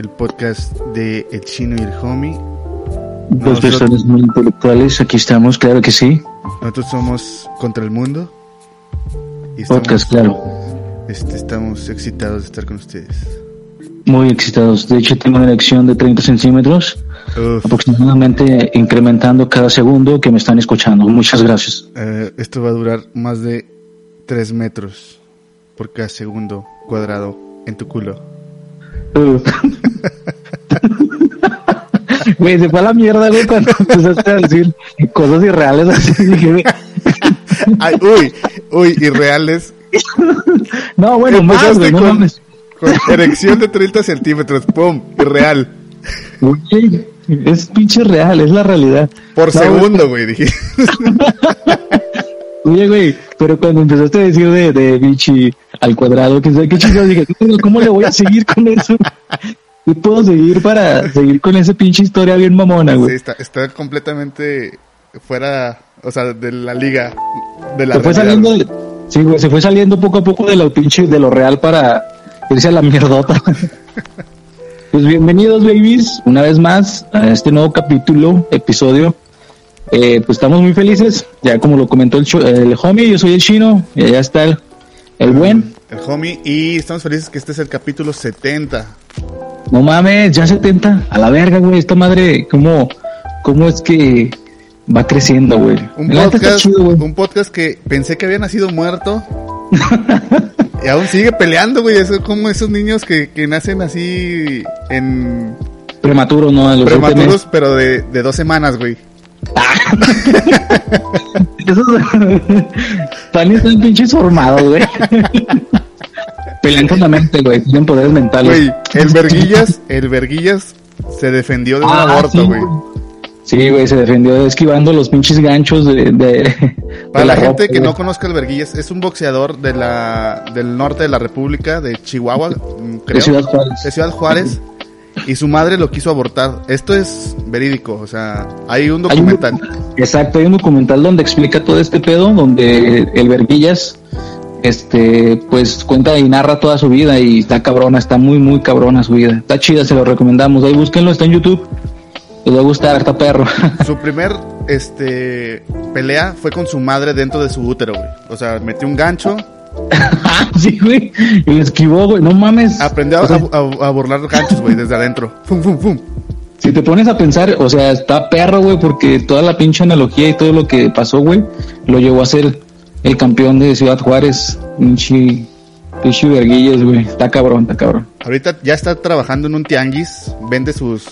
el podcast de El Chino y el Homie. Dos Nosotros- personas muy intelectuales, aquí estamos, claro que sí. Nosotros somos Contra el Mundo. Y estamos, Podcast, claro. este, estamos excitados de estar con ustedes. Muy excitados. De hecho, tengo una erección de 30 centímetros, Uf, aproximadamente incrementando cada segundo que me están escuchando. Muchas gracias. eh, esto va a durar más de 3 metros por cada segundo cuadrado en tu culo. Güey, se fue a la mierda, güey, cuando empezaste a decir cosas irreales así. Dije, güey, Ay, uy, uy, irreales. no, bueno, más, güey, no con, mames. con erección de 30 centímetros. ¡Pum! Irreal. Güey, es pinche real, es la realidad. Por No, segundo, güey, dije. Oye, güey, pero cuando empezaste a decir de, de bichi al cuadrado, que sabe qué chingados, dije, "¿Cómo- ¿cómo le voy a seguir con eso? ¿Qué puedo seguir para seguir con esa pinche historia bien mamona, Sí, güey? está, está completamente fuera, o sea, de la liga, de la Se fue realidad. saliendo, de- sí, güey, se fue saliendo poco a poco de lo pinche, de lo real para irse a la mierdota. Pues bienvenidos, babies, una vez más a este nuevo capítulo, episodio. Eh, pues estamos muy felices, ya como lo comentó el, el homie, yo soy el chino, y allá está el, el buen. El homie, y estamos felices que este es el capítulo 70. No mames, ya 70. A la verga, güey. Esta madre, ¿cómo, cómo es que va creciendo, güey? Un podcast, chido, güey. un podcast que pensé que había nacido muerto. y aún sigue peleando, güey. Es como esos niños que, que nacen así en Prematuro, ¿no? Los prematuros, pero de, de dos semanas, güey. Esos están, están pinches formados, güey. Pelean con la mente, güey. Tienen poderes mentales. Güey, el Verguillas, el Verguillas se defendió de un Ah, aborto, sí, güey. Sí, güey, se defendió esquivando los pinches ganchos de, de, de Para la, gente ropa, que güey. no conozca al Verguillas, es un boxeador de la, del norte de la República, de Chihuahua, mm, creo. De Ciudad Juárez. de Ciudad Juárez, y su madre lo quiso abortar. Esto es verídico, o sea, hay un Hay un- documental. Exacto, hay un documental donde explica todo este pedo, donde el Verguillas, este, pues cuenta y narra toda su vida y está cabrona, está muy, muy cabrona su vida. Está chida, se lo recomendamos. Ahí búsquenlo, está en YouTube. Les va a gustar, está perro. Su primer este pelea fue con su madre dentro de su útero, güey. O sea, metió un gancho, sí, güey. Y lo esquivó, güey. No mames. aprendió a, O sea, a- a burlar ganchos, güey, desde adentro. Fum, fum, fum. Si te pones a pensar, o sea, está perro, güey, porque toda la pinche analogía y todo lo que pasó, güey, lo llevó a ser el campeón de Ciudad Juárez. Pinche, pinche Verguillas, güey. Está cabrón, está cabrón. Ahorita ya está trabajando en un tianguis, vende sus,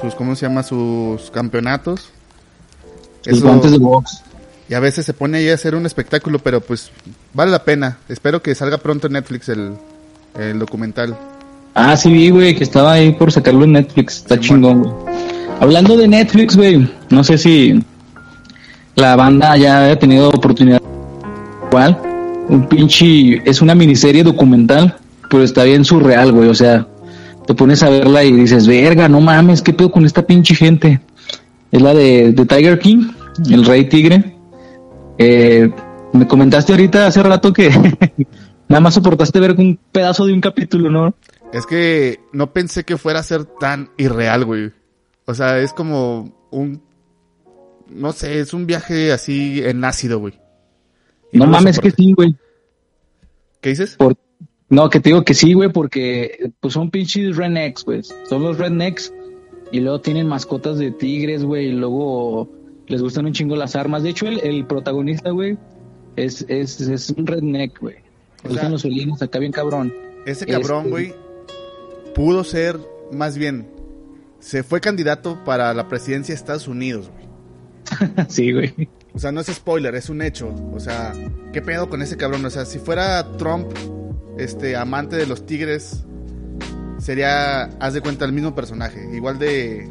sus ¿cómo se llama? Sus campeonatos. Los Eso- guantes de box. Y a veces se pone ahí a hacer un espectáculo, pero pues vale la pena. Espero que salga pronto en Netflix el, el documental. Ah, sí vi, güey, que estaba ahí por sacarlo en Netflix. Está Sí, chingón, güey. Hablando de Netflix, güey, no sé si la banda ya haya tenido oportunidad. ¿Cuál? Un pinche... Es una miniserie documental, pero está bien surreal, güey. O sea, te pones a verla y dices, verga, no mames, ¿qué pedo con esta pinche gente? Es la de, de Tiger King, el rey tigre. Eh, me comentaste ahorita hace rato que nada más soportaste ver un pedazo de un capítulo, ¿no? Es que no pensé que fuera a ser tan irreal, güey. O sea, es como un... No sé, es un viaje así en ácido, güey. Y No mames que sí, güey. ¿Qué dices? Por... No, que te digo que sí, güey, porque pues son pinches rednecks, güey. Son los rednecks y luego tienen mascotas de tigres, güey, y luego les gustan un chingo las armas. De hecho, el, el protagonista, güey, es, es, es un redneck, güey. Le gustan los felinos acá bien cabrón. Ese cabrón, Este- güey, pudo ser, más bien, se fue candidato para la presidencia de Estados Unidos, güey. sí, güey. O sea, no es spoiler, es un hecho. O sea, ¿qué pedo con ese cabrón? O sea, si fuera Trump, este, amante de los tigres, sería, haz de cuenta, el mismo personaje, igual de,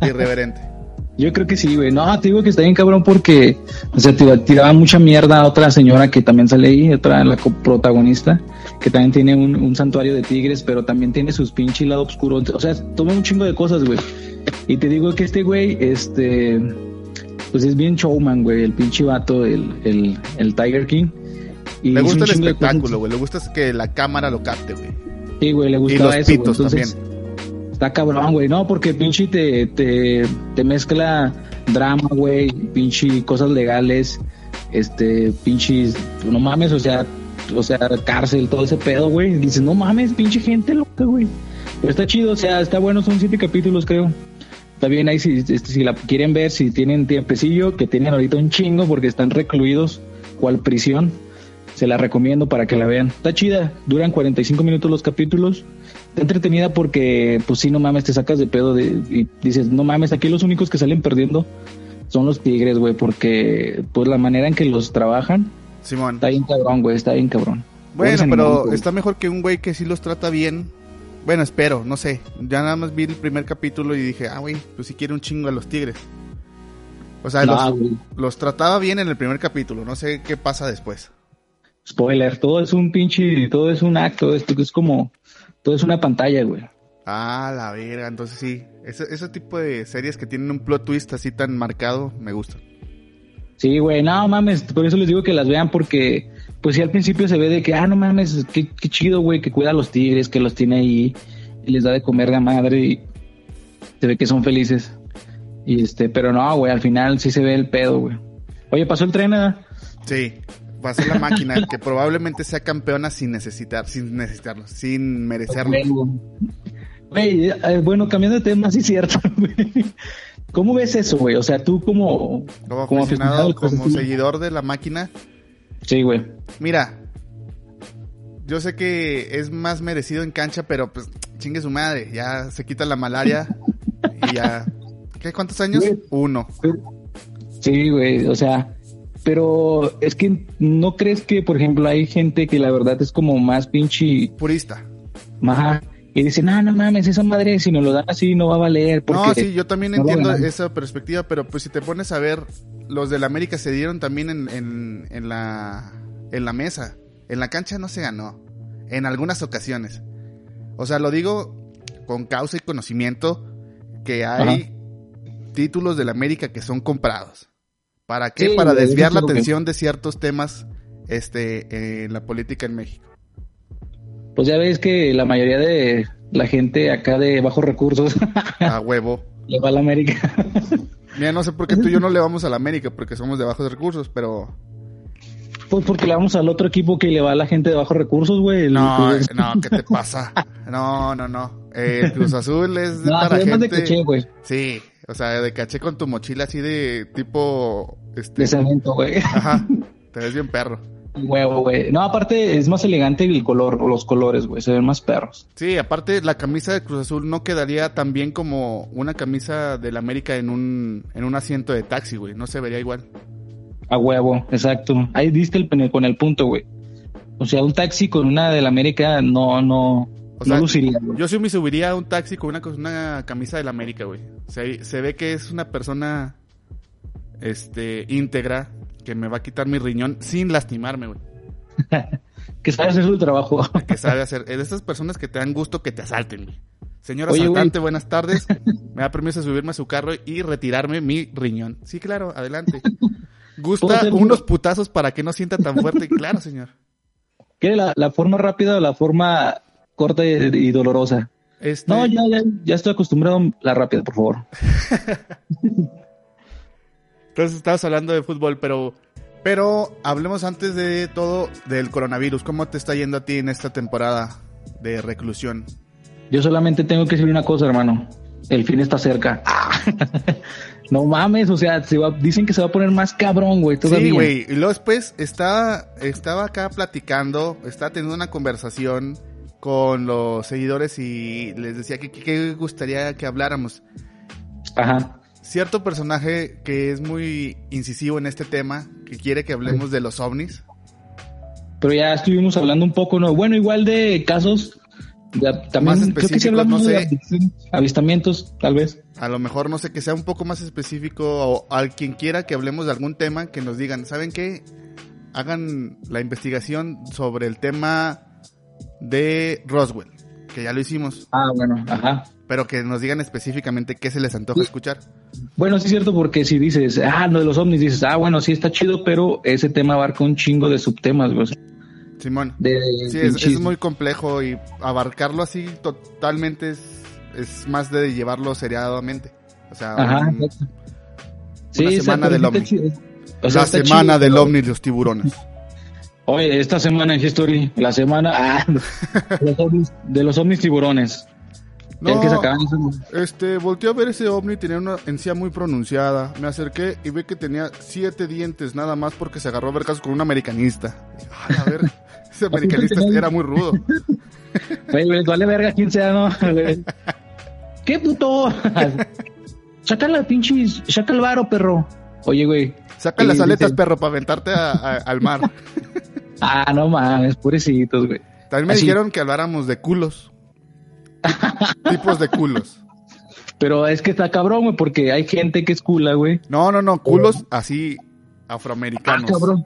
de irreverente. Yo creo que sí, güey. No, te digo que está bien cabrón porque, o sea, tira- tiraba mucha mierda a otra señora que también sale ahí, otra, la protagonista, que también tiene un, un santuario de tigres, pero también tiene sus pinche lado oscuro. O sea, toma un chingo de cosas, güey. Y te digo que este güey, este, pues es bien showman, güey, el pinche vato, el, el, el Tiger King. Y Le gusta el espectáculo, güey. Le gusta que la cámara lo capte, güey. Sí, güey, le Y gustaba los eso, güey. pitos Entonces, también. Está cabrón, güey. No, porque pinche te, te, te mezcla drama, güey, pinche cosas legales, este, pinches, no mames, o sea, o sea, cárcel, todo ese pedo, güey. Dices, no mames, pinche gente loca, güey. Pero está chido, o sea, está bueno, son siete capítulos, creo. Está bien ahí si, este, si la quieren ver, si tienen tiempecillo, que tienen ahorita un chingo porque están recluidos, cual prisión. Se la recomiendo para que la vean. Está chida, duran 45 minutos los capítulos. Está entretenida porque, pues sí, no mames, te sacas de pedo de, y dices, no mames, aquí los únicos que salen perdiendo son los tigres, güey, porque pues la manera en que los trabajan Simón. está bien cabrón, güey, está bien cabrón. Bueno, pero está mejor que un güey que sí los trata bien. Bueno, espero, no sé. Ya nada más vi el primer capítulo y dije, ah, güey, pues si quiere un chingo a los tigres. O sea, los, los trataba bien en el primer capítulo. No sé qué pasa después. Spoiler, todo es un pinche, todo es un acto, esto es como, todo es una pantalla, güey. Ah, la verga. Entonces sí. Ese, ese tipo de series que tienen un plot twist así tan marcado, me gustan. Sí, güey, no mames, por eso les digo que las vean porque, pues sí, al principio se ve de que, ah, no mames, qué, qué chido, güey, que cuida a los tigres, que los tiene ahí y les da de comer de madre y se ve que son felices. Y este, pero no, güey, al final sí se ve el pedo, güey. Oye, pasó el tren, ¿verdad? Sí. Va a ser la máquina que probablemente sea campeona sin necesitar, sin necesitarlo, sin merecerlo. Güey, eh, bueno, cambiando de tema, sí es cierto, güey. ¿Cómo ves eso, güey? O sea, tú como... Como como aficionado, aficionado, como seguidor de la máquina, Sí, güey. Mira, yo sé que es más merecido en cancha, pero pues chingue su madre, ya se quita la malaria y ya. ¿Qué? ¿Cuántos años? Güey. Uno. Sí, güey, o sea, pero es que no crees que, por ejemplo, hay gente que la verdad es como más pinche Purista. maja y dice, no, no mames, esa madre si nos lo dan así no va a valer. Porque No, sí, yo también no entiendo ganan". esa perspectiva, pero pues si te pones a ver, los del América se dieron también en, en, en la, en la mesa. En la cancha no se ganó. En algunas ocasiones. O sea, lo digo con causa y conocimiento que hay títulos del América que son comprados. ¿Para qué? Sí, Para desviar la que- atención de ciertos temas este, en la política en México. Pues ya ves que la mayoría de la gente acá de bajos recursos A huevo. le va a la América. Mira, no sé por qué tú y yo no le vamos a la América, porque somos de bajos recursos, pero pues porque le vamos al otro equipo que le va a la gente de bajos recursos, güey. No, Cruz- no, ¿qué te pasa? No, no, no. El Cruz Azul es de No, para gente. de güey. Sí, o sea, de caché con tu mochila así de tipo. Este. De cemento, güey. Ajá. Te ves bien perro. Huevo, güey. No, aparte es más elegante el color, los colores, güey. Se ven más perros. Sí, aparte la camisa de Cruz Azul no quedaría tan bien como una camisa del América en un, en un asiento de taxi, güey. No se vería igual. A huevo, exacto. Ahí diste el con el punto, güey. O sea, un taxi con una de la América no, no, O no. Yo sí me subiría a un taxi con una, una camisa del América, güey. Se, se ve que es una persona este íntegra que me va a quitar mi riñón sin lastimarme, güey. Que sabe hacer su trabajo. Que sabe hacer. Es de esas personas que te dan gusto que te asalten, güey. Señor Oye, asaltante, buenas tardes. Me da permiso de subirme a su carro y retirarme mi riñón. Sí, claro, adelante. ¿Puedo Gusta unos un- putazos para que no sienta tan fuerte. Claro, señor. ¿Quiere la, la forma rápida o la forma corta y, dolorosa? Este, No, ya, ya, ya estoy acostumbrado a la rápida, por favor. Entonces estabas hablando de fútbol, pero pero hablemos antes de todo del coronavirus. ¿Cómo te está yendo a ti en esta temporada de reclusión? Yo solamente tengo que decir una cosa, hermano. El fin está cerca. no mames, o sea, se va, dicen que se va a poner más cabrón, güey. Sí, güey. Y luego después estaba, estaba acá platicando, estaba teniendo una conversación con los seguidores y les decía que que gustaría que habláramos. Ajá. Cierto personaje que es muy incisivo en este tema, que quiere que hablemos de los ovnis. Pero ya estuvimos hablando un poco, ¿no? Bueno, igual de casos Ya, también Más creo que hablamos no de sé. avistamientos, tal vez. A lo mejor, no sé, que sea un poco más específico o a quien quiera que hablemos de algún tema, que nos digan, ¿saben qué? Hagan la investigación sobre el tema de Roswell, que ya lo hicimos, Ah, bueno, ajá. pero que nos digan específicamente qué se les antoja escuchar. Bueno, sí es cierto, porque si dices, ah, lo de los ovnis, dices, ah, bueno, sí está chido, pero ese tema abarca un chingo de subtemas, güey. Simón. de Sí, es, muy complejo y abarcarlo así totalmente es, es más de llevarlo seriadamente. O sea, Ajá, un- una semana del ovni. chido. O sea, la semana chido, del ovni y los tiburones. Oye, esta semana en History, la semana ah, de, los ovnis, de los ovnis tiburones. el que sacaban Este, volteé a ver ese ovni, tenía una encía muy pronunciada. Me acerqué y vi que tenía siete dientes nada más porque se agarró a ver casos con un americanista. "Ay, a ver, ese americanista era muy rudo. Güey, güey, vale verga quién sea, ¿no? ¿Qué puto? Saca la pinches, saca el varo, perro. Oye, güey. Saca Y las aletas, perro, para aventarte a- a- al mar. Ah, no mames, pobrecitos, güey. También me Así. dijeron que habláramos de culos. Tipos de culos. Pero es que está cabrón, güey, porque hay gente que es cula, güey. No, no, no, culos así Ah, afroamericanos. cabrón.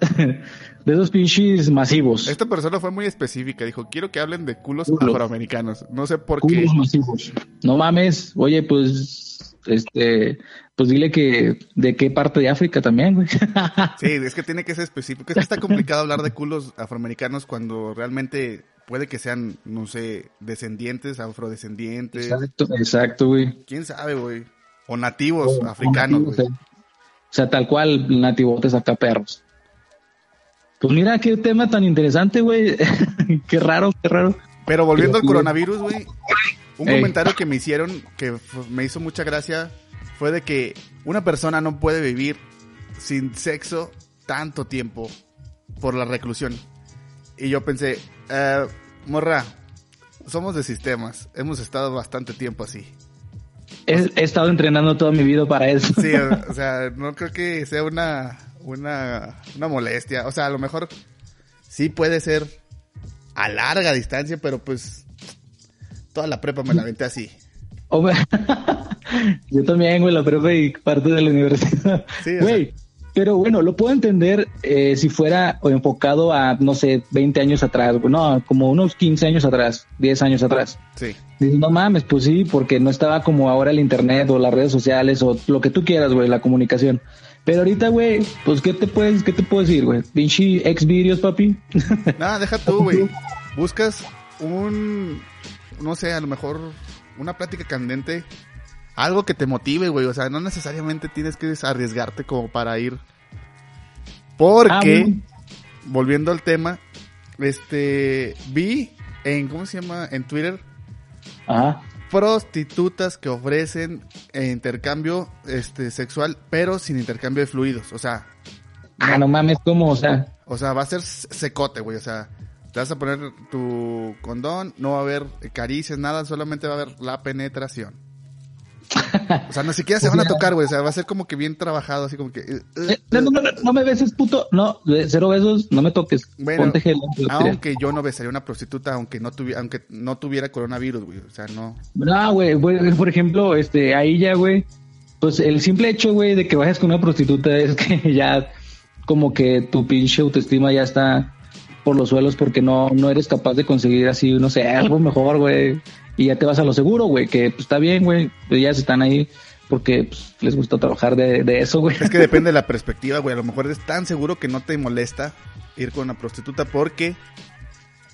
De esos pinches masivos. Esta persona fue muy específica, dijo, quiero que hablen de culos Culos. afroamericanos. No sé por qué. Culos masivos. No mames, oye, pues, este, pues dile que de qué parte de África también, güey. Sí, es que tiene que ser específico. Es que está complicado hablar de culos afroamericanos cuando realmente puede que sean, no sé, descendientes, afrodescendientes. exacto, exacto, güey. ¿Quién sabe, güey? O nativos O- africanos, o güey. nativos, O sea, tal cual, nativotes acá perros. Pues mira qué tema tan interesante, güey. qué raro, qué raro. Pero volviendo al coronavirus, güey, un Ey. comentario que me hicieron que me hizo mucha gracia fue de que una persona no puede vivir sin sexo tanto tiempo por la reclusión. Y yo pensé, eh, morra, somos de sistemas, hemos estado bastante tiempo así. He, he estado entrenando toda mi vida para eso. Sí, o, o sea, no creo que sea una, una, una molestia. O sea, a lo mejor sí puede ser a larga distancia, pero pues toda la prepa me la aventé así. Yo también, güey, la prepa y parte de la universidad. Sí, Güey, pero bueno, lo puedo entender eh, si fuera enfocado a, no sé, 20 años atrás, güey. No, como unos 15 años atrás, 10 años atrás. Sí. Dices, no mames, pues sí, porque no estaba como ahora el internet o las redes sociales o lo que tú quieras, güey, la comunicación. Pero ahorita, güey, pues ¿qué te puedes, qué te puedo decir, güey? Pinche ex videos, papi. Nada, deja tú, güey. Buscas un, no sé, a lo mejor una plática candente. Algo que te motive, güey. O sea, no necesariamente tienes que arriesgarte como para ir. Porque, Ah, volviendo al tema, este, vi en, ¿cómo se llama? En Twitter, Ajá. prostitutas que ofrecen eh, intercambio este sexual, pero sin intercambio de fluidos. O sea, Ah, no mames, ¿cómo? O sea, o sea, va a ser secote, güey. O sea, te vas a poner tu condón, no va a haber caricias, nada, solamente va a haber la penetración. O sea, no siquiera se van a tocar, güey. O sea, va a ser como que bien trabajado, así como que. eh, eh, eh, no, no, no, no me beses, puto. No, cero besos, no me toques. Bueno, Ponte gel. antibacterial. aunque yo no besaría a una prostituta, aunque no tuviera, aunque no tuviera coronavirus, güey. O sea, no. No, güey, güey, por ejemplo, este, ahí ya, güey, pues el simple hecho, güey, de que vayas con una prostituta es que ya como que tu pinche autoestima ya está por los suelos porque no, no eres capaz de conseguir así, no sé, algo mejor, güey. Y ya te vas a lo seguro, güey, que pues, está bien, güey, pues, ya están ahí porque pues, les gusta trabajar de, de eso, güey. Es que depende de la perspectiva, güey. A lo mejor es tan seguro que no te molesta ir con una prostituta porque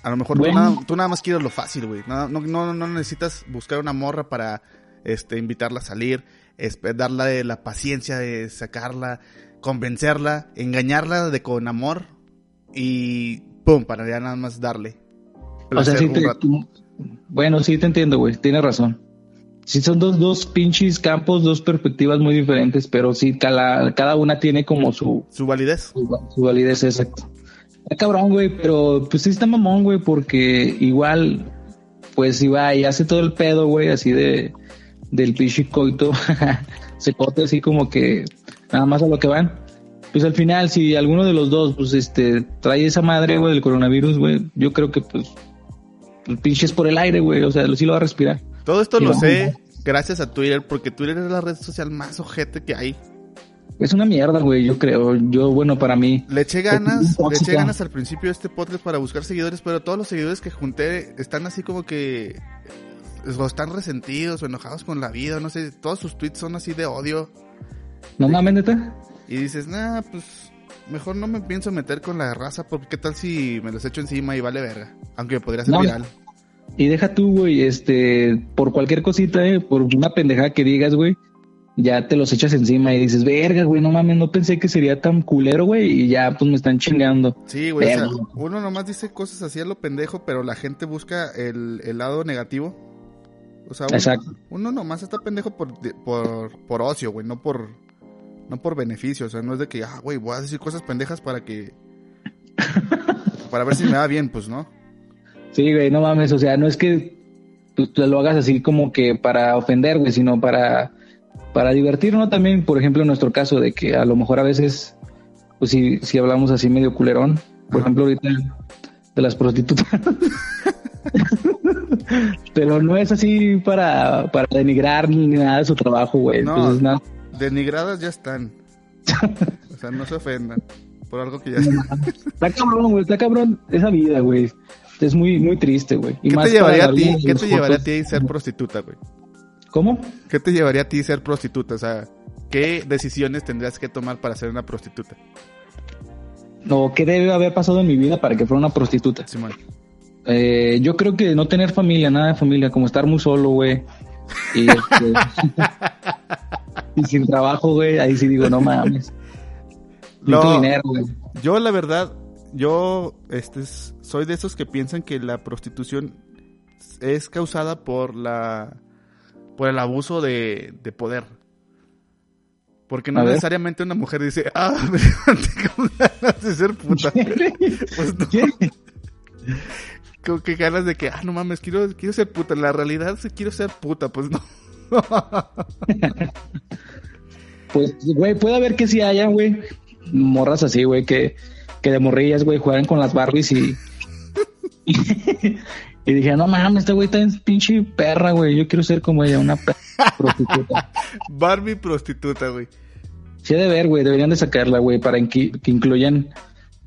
a lo mejor tú, nada, tú nada más quieres lo fácil, güey. No, no, no, no necesitas buscar una morra para este, invitarla a salir, espe- darle la paciencia de sacarla, convencerla, engañarla de con amor y pum, para ya nada más darle. O sea, sí te, bueno, sí te entiendo, güey, tienes razón. Sí, son dos, dos pinches campos, dos perspectivas muy diferentes, pero sí, cada, cada una tiene como su, Su validez. su, su validez exacto. Está cabrón, güey, pero pues sí está mamón, güey, porque igual, pues si va y hace todo el pedo, güey, así de del pinche coito, se corta así como que nada más a lo que van. Pues al final, si alguno de los dos, pues este, trae esa madre, güey, del coronavirus, güey, yo creo que pues el pinche es por el aire, güey, o sea, sí lo va a respirar. Todo esto lo sé gracias a Twitter, porque Twitter es la red social más ojete que hay. Es una mierda, güey, yo creo. Yo, bueno, para mí. Le eché ganas, le eché ganas al principio de este podcast para buscar seguidores, pero todos los seguidores que junté están así como que o están resentidos o enojados con la vida, no sé, todos sus tweets son así de odio No mames, neta. Y dices, nah, pues mejor no me pienso meter con la raza porque qué tal si me los echo encima y vale verga, aunque podría ser No. viral. Y deja tú, güey, este, por cualquier cosita, eh, por una pendejada que digas, güey, ya te los echas encima y dices, verga, güey, no mames, no pensé que sería tan culero, güey, y ya, pues me están chingando. Sí, güey, o sea, uno nomás dice cosas así a lo pendejo, pero la gente busca el, el lado negativo. O sea, uno, Exacto. uno nomás está pendejo por, por, por ocio, güey, no por, no por beneficio. O sea, no es de que, ah, güey, voy a decir cosas pendejas para que... para ver si me va bien, pues, ¿no? Sí, güey, no mames, o sea, no es que tú, tú lo hagas así como que para ofender, güey, sino para, para divertirnos también, por ejemplo, en nuestro caso, de que a lo mejor a veces, pues si, si hablamos así medio culerón, por Ajá. ejemplo, ahorita de las prostitutas. Pero no es así para, para denigrar ni nada de su trabajo, güey. No. Entonces, nada. Denigradas ya están. O sea, no se ofendan por algo que ya... Está cabrón, güey, está cabrón esa vida, güey. Es muy, muy triste, güey. ¿Qué te llevaría a ti? ¿Qué te llevaría a ti ser prostituta, güey? ¿Cómo? ¿Qué te llevaría a ti ser prostituta? O sea, ¿qué decisiones tendrías que tomar para ser una prostituta? ¿O qué debe haber pasado en mi vida para que fuera una prostituta? Simón. Eh, yo creo que no tener familia, nada de familia, como estar muy solo, güey. Y, este, y sin trabajo, güey, ahí sí digo, no mames. No. Dinero, güey. Yo, la verdad, yo este, es- soy de esos que piensan que la prostitución es causada por la por el abuso de, de poder. Porque no A ver. necesariamente una mujer dice, ah, me con ganas de ser puta. Pues no, como que ganas de que, ah, no mames, quiero, quiero ser puta. En la realidad, quiero ser puta, pues no. Pues, güey, puede haber que sí haya, güey, morras así, güey, que, que de morrillas, güey, juegan con las Barbies y... y dije, no mames, este güey está en pinche perra, güey, yo quiero ser como ella, una perra prostituta. Barbie prostituta, güey. Sí, de ver, güey, deberían de sacarla, güey, para que incluyan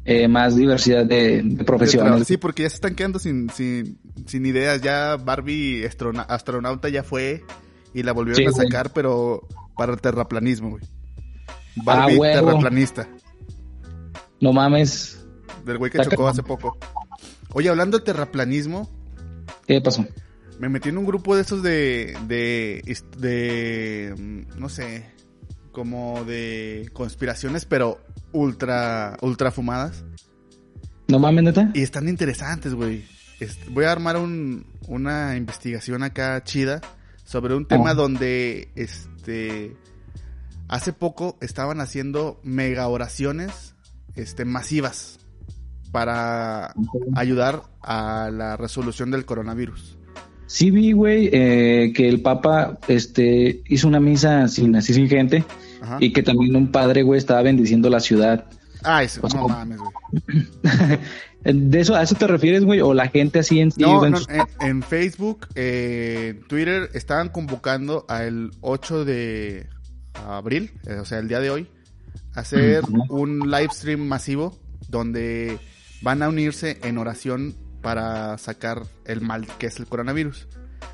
eh, más diversidad de, de profesiones. Sí, porque ya se están quedando sin, sin, sin ideas. Ya Barbie astrona- astronauta ya fue y la volvieron Sí, a güey. sacar, pero para el terraplanismo, güey. Barbie Ah, terraplanista. No mames, Del güey que Está chocó hace poco. Oye, hablando de terraplanismo, ¿qué pasó? me metí en un grupo de esos de, de, no sé, como de conspiraciones, pero ultra, ultra fumadas. No mames, neta. Y están interesantes, güey. Voy a armar un, una investigación acá chida sobre un tema Ah. donde, este, hace poco estaban haciendo mega oraciones, este, masivas para ayudar a la resolución del coronavirus. Sí vi, güey, eh, que el Papa este, hizo una misa sin así sin gente Ajá. y que también un padre, güey, estaba bendiciendo la ciudad. Ah, eso, O sea, no mames, güey. ¿De eso, a eso te refieres, güey? ¿O la gente así en sí? No, en no, sus- en, en Facebook, eh, en Twitter, estaban convocando al 8 de abril, eh, o sea, el día de hoy, a hacer un live stream masivo donde van a unirse en oración para sacar el mal que es el coronavirus.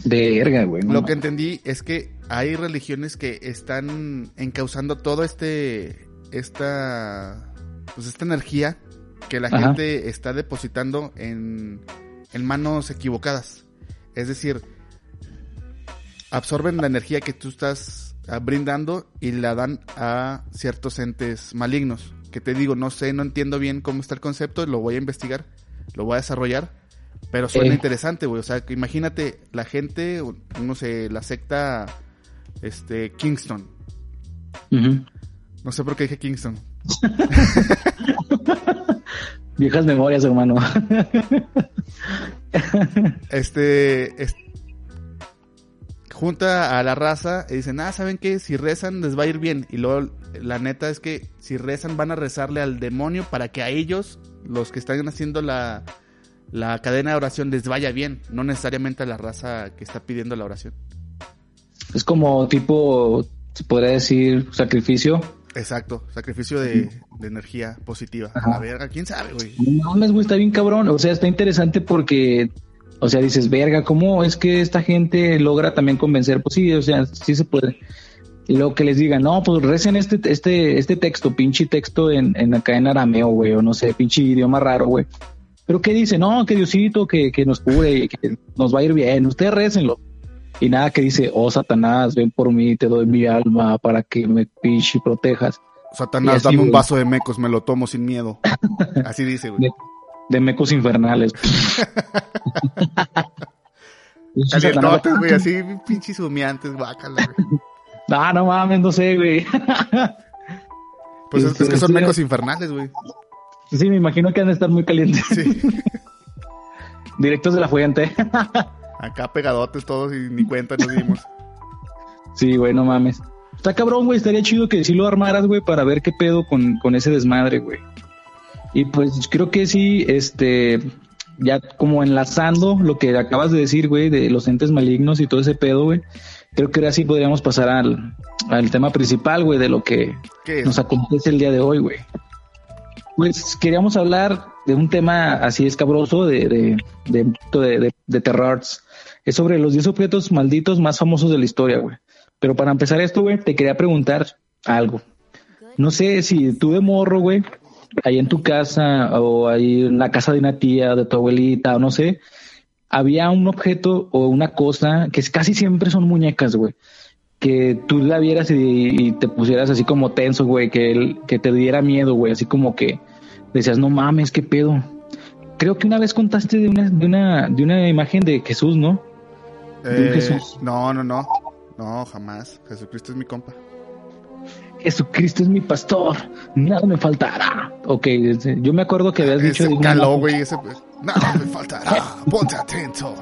Verga, güey. no Lo que entendí es que hay religiones que están encauzando todo este, esta, pues esta energía que la Ajá. gente está depositando en, en manos equivocadas. Es decir, absorben la energía que tú estás ah, brindando y la dan a ciertos entes malignos. Que te digo, no sé, no entiendo bien cómo está el concepto, lo voy a investigar, lo voy a desarrollar, pero suena Eh. interesante, güey. O sea, que imagínate la gente, no sé, la secta, este, Kingston. No sé por qué dije Kingston. Viejas memorias, hermano. Este, es- junta a la raza y dicen, ah, ¿saben qué? Si rezan les va a ir bien. Y luego la neta es que si rezan van a rezarle al demonio para que a ellos, los que están haciendo la, la cadena de oración les vaya bien, no necesariamente a la raza que está pidiendo la oración. Es como tipo, se podría decir, sacrificio. Exacto, sacrificio de, de energía positiva. A la verga, quién sabe, güey. No mames, güey, está bien cabrón. O sea, está interesante porque, o sea, dices, verga, ¿cómo es que esta gente logra también convencer? Pues sí, o sea, sí se puede. Luego que les digan, no, pues recen este, este, este texto, pinche texto en, en acá en arameo, güey, o no sé, pinche idioma raro, güey. Pero ¿qué dice? No, que Diosito, que, que nos cure, que nos va a ir bien. Ustedes récenlo. Y nada que dice, oh Satanás, ven por mí, te doy mi alma para que me pinche protejas. Satanás, dame un vaso de mecos, me lo tomo sin miedo. Así dice, güey. De, de mecos infernales. Calientotes, güey, así pinches humeantes, guácala, güey. No, no mames, no sé, güey. Pues es, es que son mecos infernales, güey. Sí, me imagino que han de estar muy calientes. Sí. Directos de la fuente. Acá pegadotes todos y ni cuenta nos dimos. Sí, güey, no mames. Está cabrón, güey. Estaría chido que sí lo armaras, güey, para ver qué pedo con, con ese desmadre, güey. Y pues creo que sí, este, ya como enlazando lo que acabas de decir, güey, de los entes malignos y todo ese pedo, güey. Creo que ahora sí podríamos pasar al, al tema principal, güey, de lo que nos acontece el día de hoy, güey. Pues queríamos hablar de un tema así escabroso de, de, de, de, de, de terrors. Es sobre los 10 objetos malditos más famosos de la historia, güey. Pero para empezar esto, güey, te quería preguntar algo. No sé si tú de morro, güey, ahí en tu casa o ahí en la casa de una tía, de tu abuelita, o no sé, había un objeto o una cosa que casi siempre son muñecas, güey. Que tú la vieras y, y te pusieras así como tenso, güey, que, que te diera miedo, güey, así como que decías, no mames, qué pedo. Creo que una vez contaste de una, de una, de una imagen de Jesús, ¿no? De Eh, Jesús. no, no, no. No, jamás. Jesucristo es mi compa. Jesucristo es mi pastor, nada me faltará. Ok, yo me acuerdo que habías dicho... Ese caló, güey. Ese, pues, nada me faltará. Ponte atento.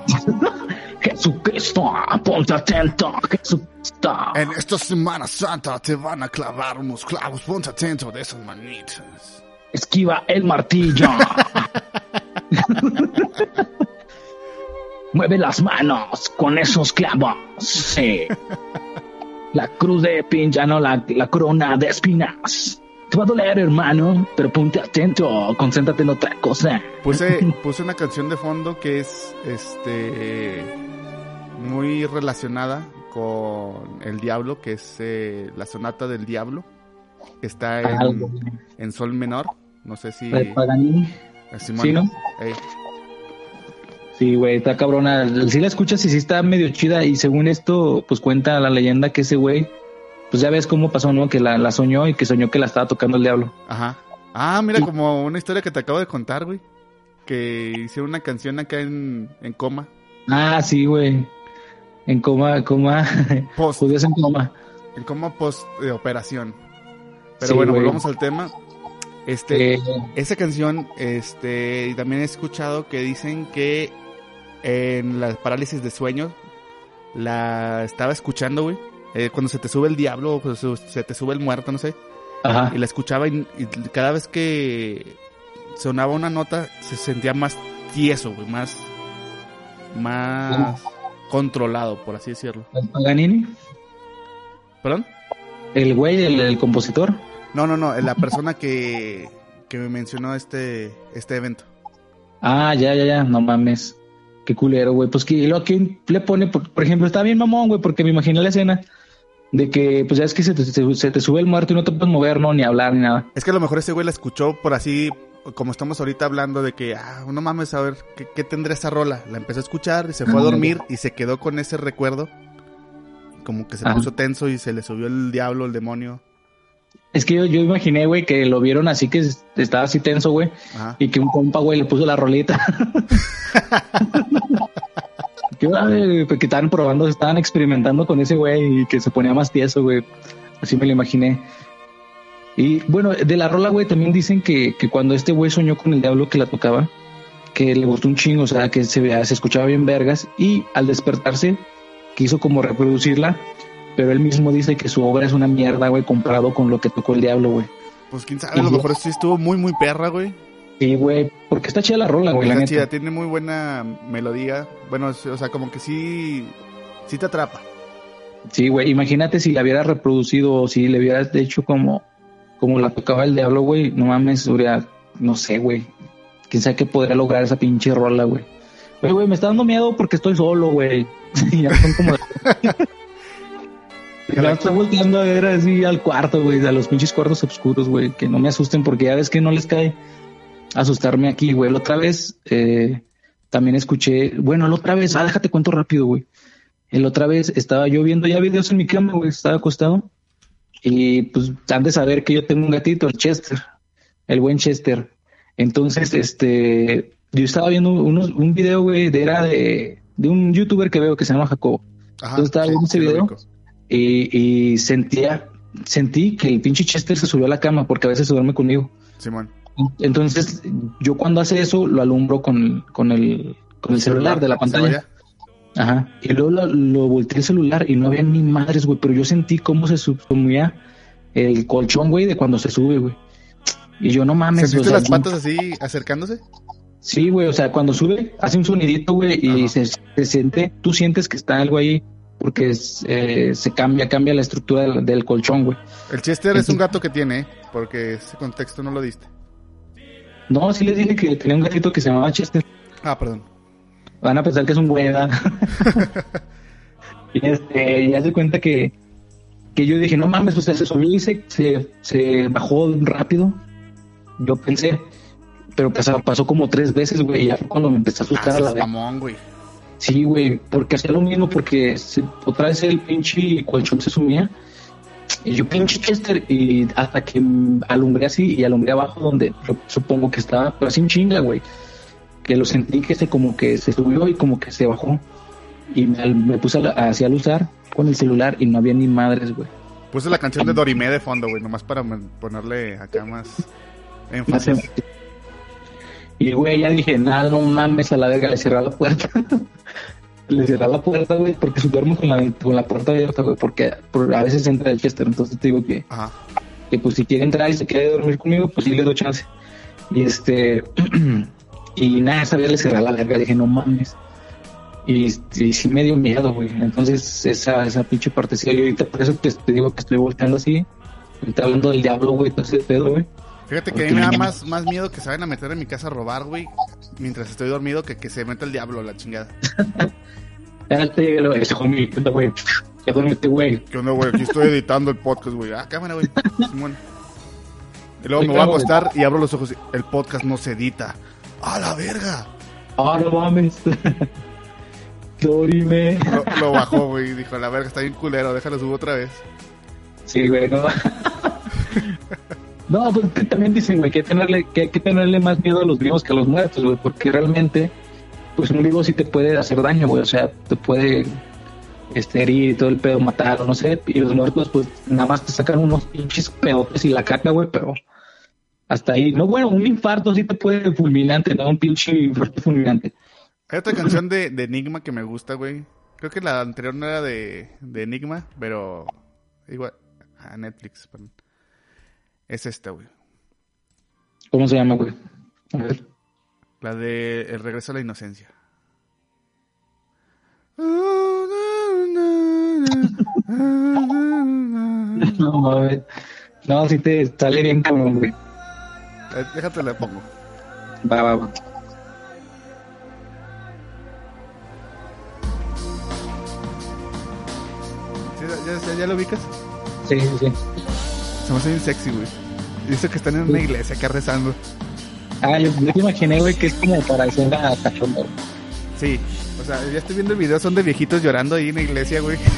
Jesucristo, ponte atento, Jesucristo. En esta Semana Santa te van a clavar unos clavos. Ponte atento de esas manitas. Esquiva el martillo. Mueve las manos con esos clavos. Sí. La cruz de pincha, no, la, la corona de espinas. Te va a doler, hermano, pero ponte atento, concéntrate en otra cosa. Puse, puse una canción de fondo que es este muy relacionada con el diablo, que es eh, la sonata del diablo, que está en, en sol menor. No sé si. Paganini. eh, Simón. Sí, ¿no? Ey, Sí, güey, está cabrona. Si la escuchas y sí está medio chida. Y según esto, pues cuenta la leyenda que ese güey, pues ya ves cómo pasó, ¿no? Que la, la soñó y que soñó que la estaba tocando el diablo. Ajá. Ah, mira, como una historia que te acabo de contar, güey. Que hicieron una canción acá en, en coma. Ah, sí, güey. En coma, coma. Post. Judíos en coma. En coma post de operación. Pero Sí, bueno, güey. volvamos al tema. Este, Eh, esa canción, este, y también he escuchado que dicen que en las parálisis de sueño la estaba escuchando, güey. Eh, cuando se te sube el diablo, pues, se se te sube el muerto, no sé. ajá. Y la escuchaba y, y cada vez que sonaba una nota se sentía más tieso, güey, más, más controlado, por así decirlo. Paganini. ¿Perdón? El güey, el, el compositor. No, no, no, la persona que, que me mencionó este, este evento. Ah, ya, ya, ya. No mames. Qué culero, güey. Pues que luego quién le pone, por, por ejemplo, está bien mamón, güey, porque me imaginé la escena de que, pues ya es que se te, se- se te sube el muerto y no te puedes mover, no, ni hablar, ni nada. Es que a lo mejor ese güey la escuchó por así, como estamos ahorita hablando de que, ah, no mames, a ver, ¿qué, qué tendrá esa rola? La empezó a escuchar y se fue a Ah, dormir y se quedó con ese recuerdo. Como que se Ajá. puso tenso y se le subió el diablo, el demonio. Es que yo, yo imaginé, güey, que lo vieron así que es- estaba así tenso, güey, y que un compa, güey, le puso la rolita. que, ay, que estaban probando, estaban experimentando con ese güey y que se ponía más tieso, güey. Así me lo imaginé. Y bueno, de la rola, güey, también dicen que, que cuando este güey soñó con el diablo que la tocaba, que le gustó un chingo, o sea, que se, se escuchaba bien vergas, y al despertarse quiso como reproducirla, pero él mismo dice que su obra es una mierda, güey, comparado con lo que tocó el diablo, güey. Pues quién sabe, a lo mejor sí estuvo muy, muy perra, güey. Sí, güey, porque está chida la rola, güey, la neta. chida, tiene muy buena melodía. Bueno, o sea, como que sí, sí te atrapa. Sí, güey, imagínate si la hubiera reproducido o si le hubieras hecho como, como la tocaba el diablo, güey, no mames, hubiera, no sé, güey, quién sabe qué podría lograr esa pinche rola, güey. Güey, güey, me está dando miedo porque estoy solo, güey. ya son como... Ya estoy volteando a ver así al cuarto, güey, a los pinches cuartos oscuros, güey, que no me asusten porque ya ves que no les cae asustarme aquí, güey. La otra vez eh, también escuché, bueno, la otra vez, ah, déjate cuento rápido, güey. La otra vez estaba yo viendo ya videos en mi cama, güey, estaba acostado. Y pues han de saber que yo tengo un gatito, el Chester, el buen Chester. Entonces, este, yo estaba viendo unos, un video, güey, de, era de, de un youtuber que veo que se llama Jacobo. Ajá. Yo estaba viendo ese video. Y, y sentía, sentí que el pinche Chester se subió a la cama porque a veces se duerme conmigo. Simón. Entonces, yo cuando hace eso, lo alumbro con, con el, con el celular de la ¿Se pantalla. Ajá. Y luego lo, lo volteé el celular y no había ni madres, güey. Pero yo sentí cómo se subsumía el colchón, güey, de cuando se sube, güey. Y yo no mames. ¿Sentiste o sea, las patas así acercándose? Sí, güey. O sea, cuando sube, hace un sonidito, güey, y se, se siente, tú sientes que está algo ahí porque es, eh, se cambia, cambia la estructura del, del colchón, güey. El Chester es un gato que tiene, ¿eh? porque ese contexto no lo diste. No, sí les dije que tenía un gatito que se llamaba Chester. Ah, perdón. Van a pensar que es un güey, y este, ya se cuenta que, que yo dije, no mames, o sea, se subió y se, se, se bajó rápido. Yo pensé, pero pasó, pasó como tres veces, güey, y ya cuando me empecé a Ah, asustar a la seas vez. mamón, güey. Sí, güey, porque hacía lo mismo, porque se- otra vez el pinche colchón se sumía. Y yo, pinche Chester, y hasta que alumbré así y alumbré abajo donde supongo que estaba, pero así en chinga, güey. Que lo sentí que se como que se subió y como que se bajó. Y me, me puse a, la- así al usar con el celular y no había ni madres, güey. Puse la canción de Dorimé de fondo, güey, nomás para ponerle acá más Más énfasis. Y, güey, ya dije, nada, no mames, a la verga, le cerré la puerta. le cerré la puerta, güey, porque si duermo con la, con la puerta abierta, güey, porque por- a veces entra el Chester, entonces te digo que, Ajá. que pues si quiere entrar y se quiere dormir conmigo, pues sí le doy chance. Y este, y nada, esa vez le cerré la verga, dije, no mames. Y, y sí me dio miedo, güey. Entonces, esa, esa pinche partecilla, yo ahorita por eso te, te digo que estoy volteando así, ahorita hablando del diablo, güey, todo ese pedo, güey. Fíjate que a mí me da más, más miedo que se vayan a meter en mi casa a robar, güey, mientras estoy dormido, que que se meta el diablo a la chingada. Espérate, ese homie, ¿qué onda, güey? Güey. ¿Qué onda, güey? Aquí estoy editando el podcast, güey. Ah, cámara, güey. Simón. Y luego me voy a acostar y abro los ojos y el podcast no se edita. ¡A la verga! Ah, no mames. Dorime. Lo, lo bajó, güey. Dijo, la verga, está bien culero, déjalo subo otra vez. Sí, güey, no. No, pues también dicen, güey, que tenerle, que hay que tenerle más miedo a los vivos que a los muertos, güey, porque realmente, pues un vivo sí te puede hacer daño, güey, o sea, te puede este, herir y todo el pedo, matar o no sé, y los muertos, pues nada más te sacan unos pinches pedotes y la caca, güey, pero hasta ahí, no, bueno, un infarto sí te puede fulminante, no un pinche infarto fulminante. Hay otra canción de, Enigma que me gusta, güey. Creo que la anterior no era de, de Enigma, pero igual. A Netflix, perdón. Es esta, güey. ¿Cómo se llama, güey? A ver. La de El regreso a la inocencia. No, mames. No, si te sale bien cabrón, güey. Eh, Déjate la pongo. Va, va, va. ¿Sí, ya, ya- ya lo ubicas? Sí, sí, sí. Se me hace bien sexy, güey. Dice que están en una iglesia acá rezando. Ah, yo, yo te imaginé, güey, que es como para escena cachonda. güey. Sí. O sea, ya estoy viendo el video, son de viejitos llorando ahí en la iglesia, güey.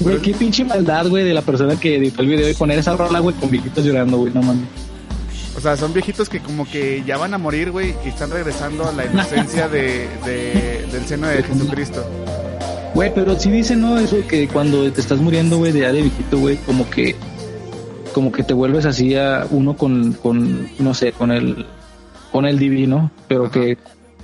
Güey, qué pinche maldad, güey, de la persona que editó el video y poner esa rola, güey, con viejitos llorando, güey, no mames. O sea, son viejitos que como que ya van a morir, güey, y están regresando a la inocencia de, de- del seno de Jesucristo. Güey, pero sí dicen, ¿no? Eso que cuando te estás muriendo, güey, de ya de viejito, güey, como que, como que te vuelves así a uno con, con, no sé, con el, con el divino, pero Ajá. que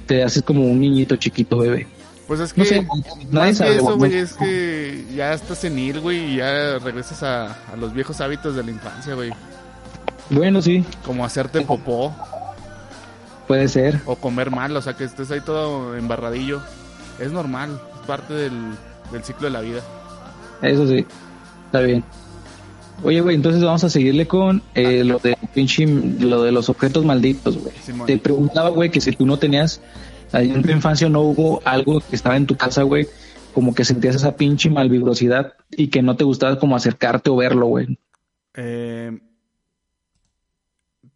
te haces como un niñito chiquito, bebé. Pues es que, No sé, nadie sabe, eso, güey. es que ya estás senil, güey, y ya regresas a, a los viejos hábitos de la infancia, güey. Bueno, sí, Como hacerte popó puede ser. o comer mal, o sea, que estés ahí todo embarradillo. Es normal, parte del, del ciclo de la vida. Eso sí, está bien. Oye, güey, entonces vamos a seguirle con eh, lo de pinche, lo de los objetos malditos, güey. Simón. Te preguntaba, güey, que si tú no tenías, en tu infancia no hubo algo que estaba en tu casa, güey, como que sentías esa pinche malvibrosidad y que no te gustaba como acercarte o verlo, güey. Eh,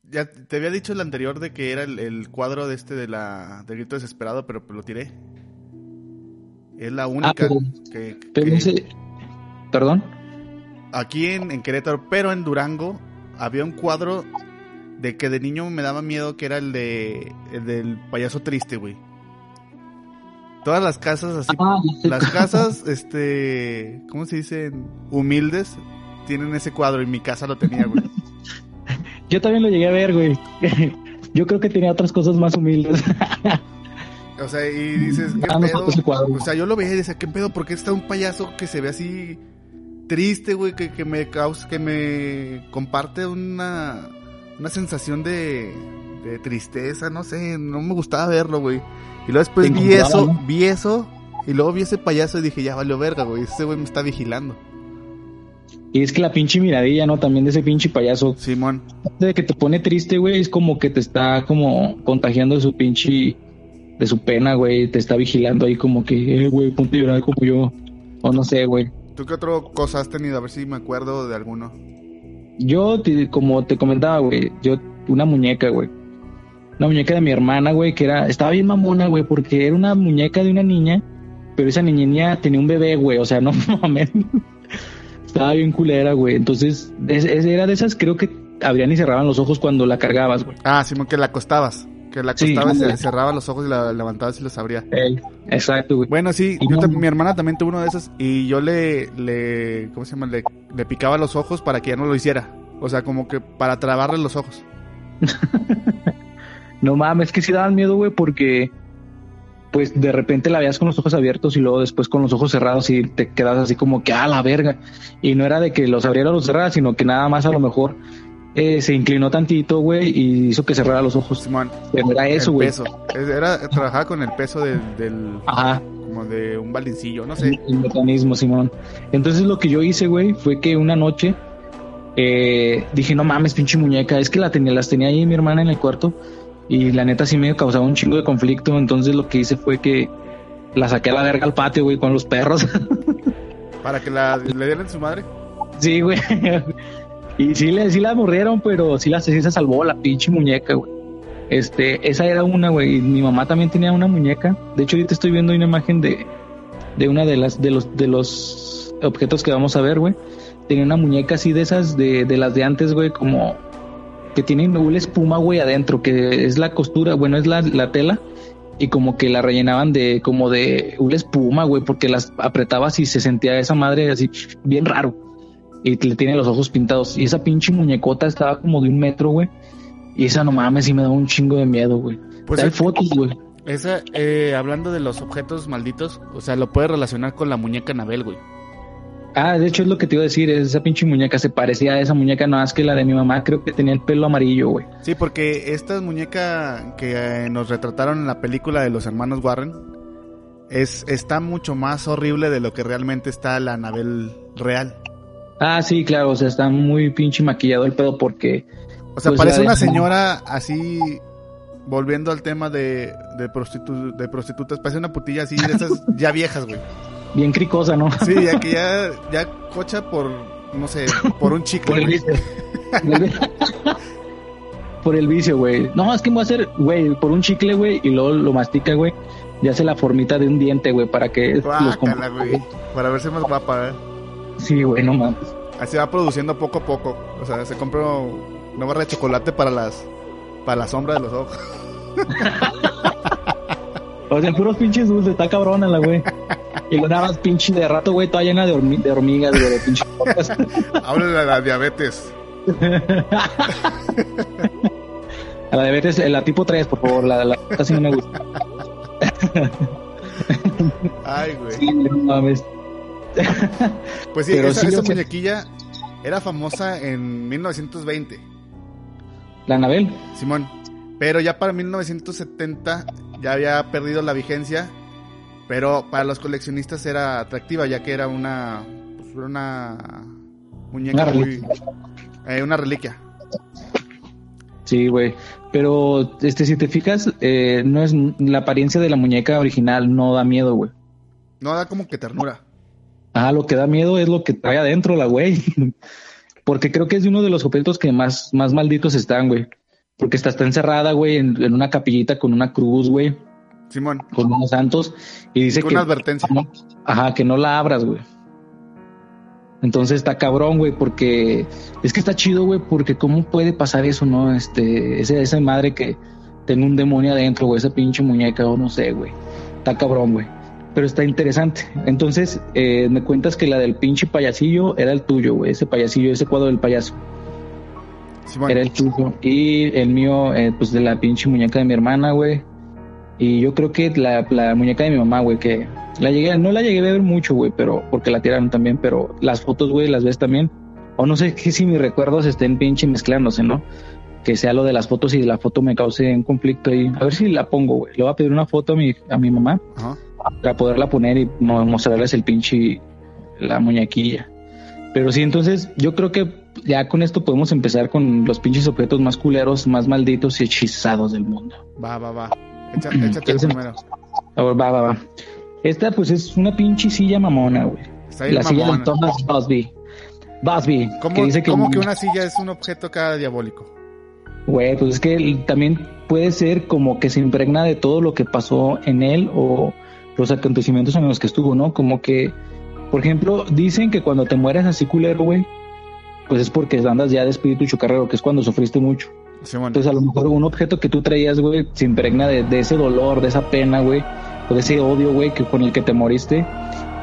ya te había dicho el anterior de que era el, el cuadro de este de la de grito desesperado, pero pues lo tiré. Es la única pero- que, Pero que- ese- Perdón. aquí en, en Querétaro, pero en Durango había un cuadro de que de niño me daba miedo que era el de el del payaso triste, güey. Todas las casas así Ah, las casas este, ¿cómo se dicen? humildes tienen ese cuadro y mi casa lo tenía, güey. Yo también lo llegué a ver, güey. Yo creo que tenía otras cosas más humildes. O sea, y dices, ¿qué Ah, pedo? O sea, yo lo veía y decía, ¿qué pedo? ¿Por qué está un payaso que se ve así triste, güey? Que, que me causa, que me comparte una, una sensación de, de tristeza, no sé, no me gustaba verlo, güey. Y luego después vi eso, ¿no? vi eso, y luego vi ese payaso y dije, ya valió verga, güey, ese güey me está vigilando. y es que la pinche miradilla, ¿no? También de ese pinche payaso. Simón, de que te pone triste, güey, es como que te está como contagiando de su pinche, de su pena, güey, te está vigilando ahí como que, eh, güey, ponte a llorar como yo, o no sé, güey. ¿tú qué otra cosa has tenido? A ver si me acuerdo de alguno. Yo, te- como te comentaba, güey, yo, una muñeca, güey, una muñeca de mi hermana, güey, que era, estaba bien mamona, güey, porque era una muñeca de una niña, pero esa niña tenía un bebé, güey, o sea, no mames. Estaba bien culera, güey. Entonces, es- es- era de esas, creo que abrían y cerraban los ojos cuando la cargabas, güey. Ah, Simón, que la acostabas. Que la Sí, acostabas, güey. se cerraba los ojos y la levantabas y los abría. Ey, exacto, güey. Bueno, sí, Y yo mi hermana también tuvo uno de esos y yo le, le, ¿cómo se llama? Le, le picaba los ojos para que ya no lo hiciera. O sea, como que para trabarle los ojos. No mames, que sí daban miedo, güey, porque pues de repente la veías con los ojos abiertos y luego después con los ojos cerrados y te quedas así como que, ah, la verga. Y no era de que los abriera o los cerrara, sino que nada más a lo mejor eh, se inclinó tantito, güey, y hizo que cerrara los ojos. Simón, Pero era eso, güey. Era, trabajaba con el peso del, del Ajá, como de un balincillo, no sé. el mecanismo, Simón. Entonces lo que yo hice, güey, fue que una noche eh, dije, no mames, pinche muñeca, es que la tenía, las tenía ahí mi hermana en el cuarto y la neta sí me causaba un chingo de conflicto, entonces lo que hice fue que la saqué a la verga al patio, güey, con los perros. Para que la, le dieran su madre. sí, güey. Y sí, sí la murieron, pero sí, la, sí salvó la pinche muñeca, güey. Este, esa era una, güey. Mi mamá también tenía una muñeca. De hecho, ahorita estoy viendo una imagen de, de una de las, de los, de los objetos que vamos a ver, güey. Tenía una muñeca así de esas, de, de las de antes, güey, como que tienen una espuma, güey, adentro, que es la costura, bueno, es la, la tela, y como que la rellenaban de, como de una espuma, güey, porque las apretabas y se sentía esa madre así, bien raro. Y le tiene los ojos pintados. Y esa pinche muñecota estaba como de un metro, güey. Y esa no mames, sí me daba un chingo de miedo, güey. Pues Hay fotos, güey. esa, eh, hablando de los objetos malditos, o sea, lo puedes relacionar con la muñeca Anabel, güey. Ah, de hecho es lo que te iba a decir, esa pinche muñeca se parecía a esa muñeca, nada más que la de mi mamá, creo que tenía el pelo amarillo, güey. Sí, porque esta muñeca que eh, nos retrataron en la película de los hermanos Warren es, está mucho más horrible de lo que realmente está la Anabel real. Ah, sí, claro, o sea, está muy pinche maquillado el pedo porque... O sea, Pues parece una señora así, volviendo al tema de, de, prostitu- de prostitutas, parece una putilla así de esas ya viejas, güey. Bien cricosa, ¿no? Sí, ya que ya, ya cocha por, no sé, por un chicle. Por el vicio. por el vicio, güey. No, es que me voy a hacer, güey, por un chicle, güey, y luego lo mastica, güey. Y hace la formita de un diente, güey, para que los Guácala, güey. Para verse más guapa, ¿eh? Sí, güey, no mames. Así va produciendo poco a poco. O sea, se compra una barra de chocolate para las para la sombra de los ojos. O sea, puros pinches dulces, está cabrona la güey. Y luego nada más pinche de rato, güey, toda llena de, hormi- de hormigas, güey, de pinches cosas. Háblale a la diabetes. A la diabetes, la tipo 3, por favor, la, la casi no me gusta. Ay, güey. Sí, no mames. Pues sí, Pero esa, sí, muñequilla era famosa en 1920. La Anabel. Simón. Pero ya para 1970 ya había perdido la vigencia, pero para los coleccionistas era atractiva ya que era una pues, una muñeca Una muy reliquia. eh, una reliquia. Sí, güey. Pero, este, si te fijas, eh, no es la apariencia de la muñeca original, no da miedo, güey. No da como que ternura. Ah, lo que da miedo es lo que trae adentro la güey. Porque creo que es uno de los objetos que más, más malditos están, güey. Porque está, está encerrada, güey, en, en una capillita con una cruz, güey, Simón, con unos santos. Y dice con que. una advertencia. no- ajá, que no la abras, güey. Entonces está cabrón, güey, porque es que está chido, güey, porque cómo puede pasar eso, ¿no? Este, ese, esa madre que tenga un demonio adentro, güey, esa pinche muñeca, o no sé, güey. Está cabrón, güey. Pero está interesante. Entonces, eh, me cuentas que la del pinche payasillo era el tuyo, güey. Ese payasillo, ese cuadro del payaso. Era el tuyo. Y el mío, eh, pues de la pinche muñeca de mi hermana, güey. Y yo creo que la, la muñeca de mi mamá, güey, que la llegué, no la llegué a ver mucho, güey, pero porque la tiraron también, pero las fotos, güey, las ves también. O no sé que si mis recuerdos estén pinche mezclándose, ¿no? Que sea lo de las fotos y la foto me cause un conflicto ahí. A ver si la pongo, güey. Le voy a pedir una foto a mi, a mi mamá Ajá. Para poderla poner y mo- mostrarles el pinche la muñequilla. Pero sí, entonces yo creo que ya con esto podemos empezar con los pinches objetos más culeros, más malditos y hechizados del mundo. Va, va, va. Echa- échate el primero. Va, va, va. Esta pues es una pinche silla mamona, güey. La silla de. Thomas Busby. Busby, ¿Cómo, que dice que, cómo que una silla es un objeto acá diabólico? Güey, pues es que también puede ser como que se impregna de todo lo que pasó en él o los acontecimientos en los que estuvo, ¿no? Como que, por ejemplo, dicen que cuando te mueres así culero, güey, pues es porque andas ya de espíritu chocarrero, que es cuando sufriste mucho. Entonces a lo mejor un objeto que tú traías, güey, se impregna de, de ese dolor, de esa pena, güey, o de ese odio, güey, que con el que te moriste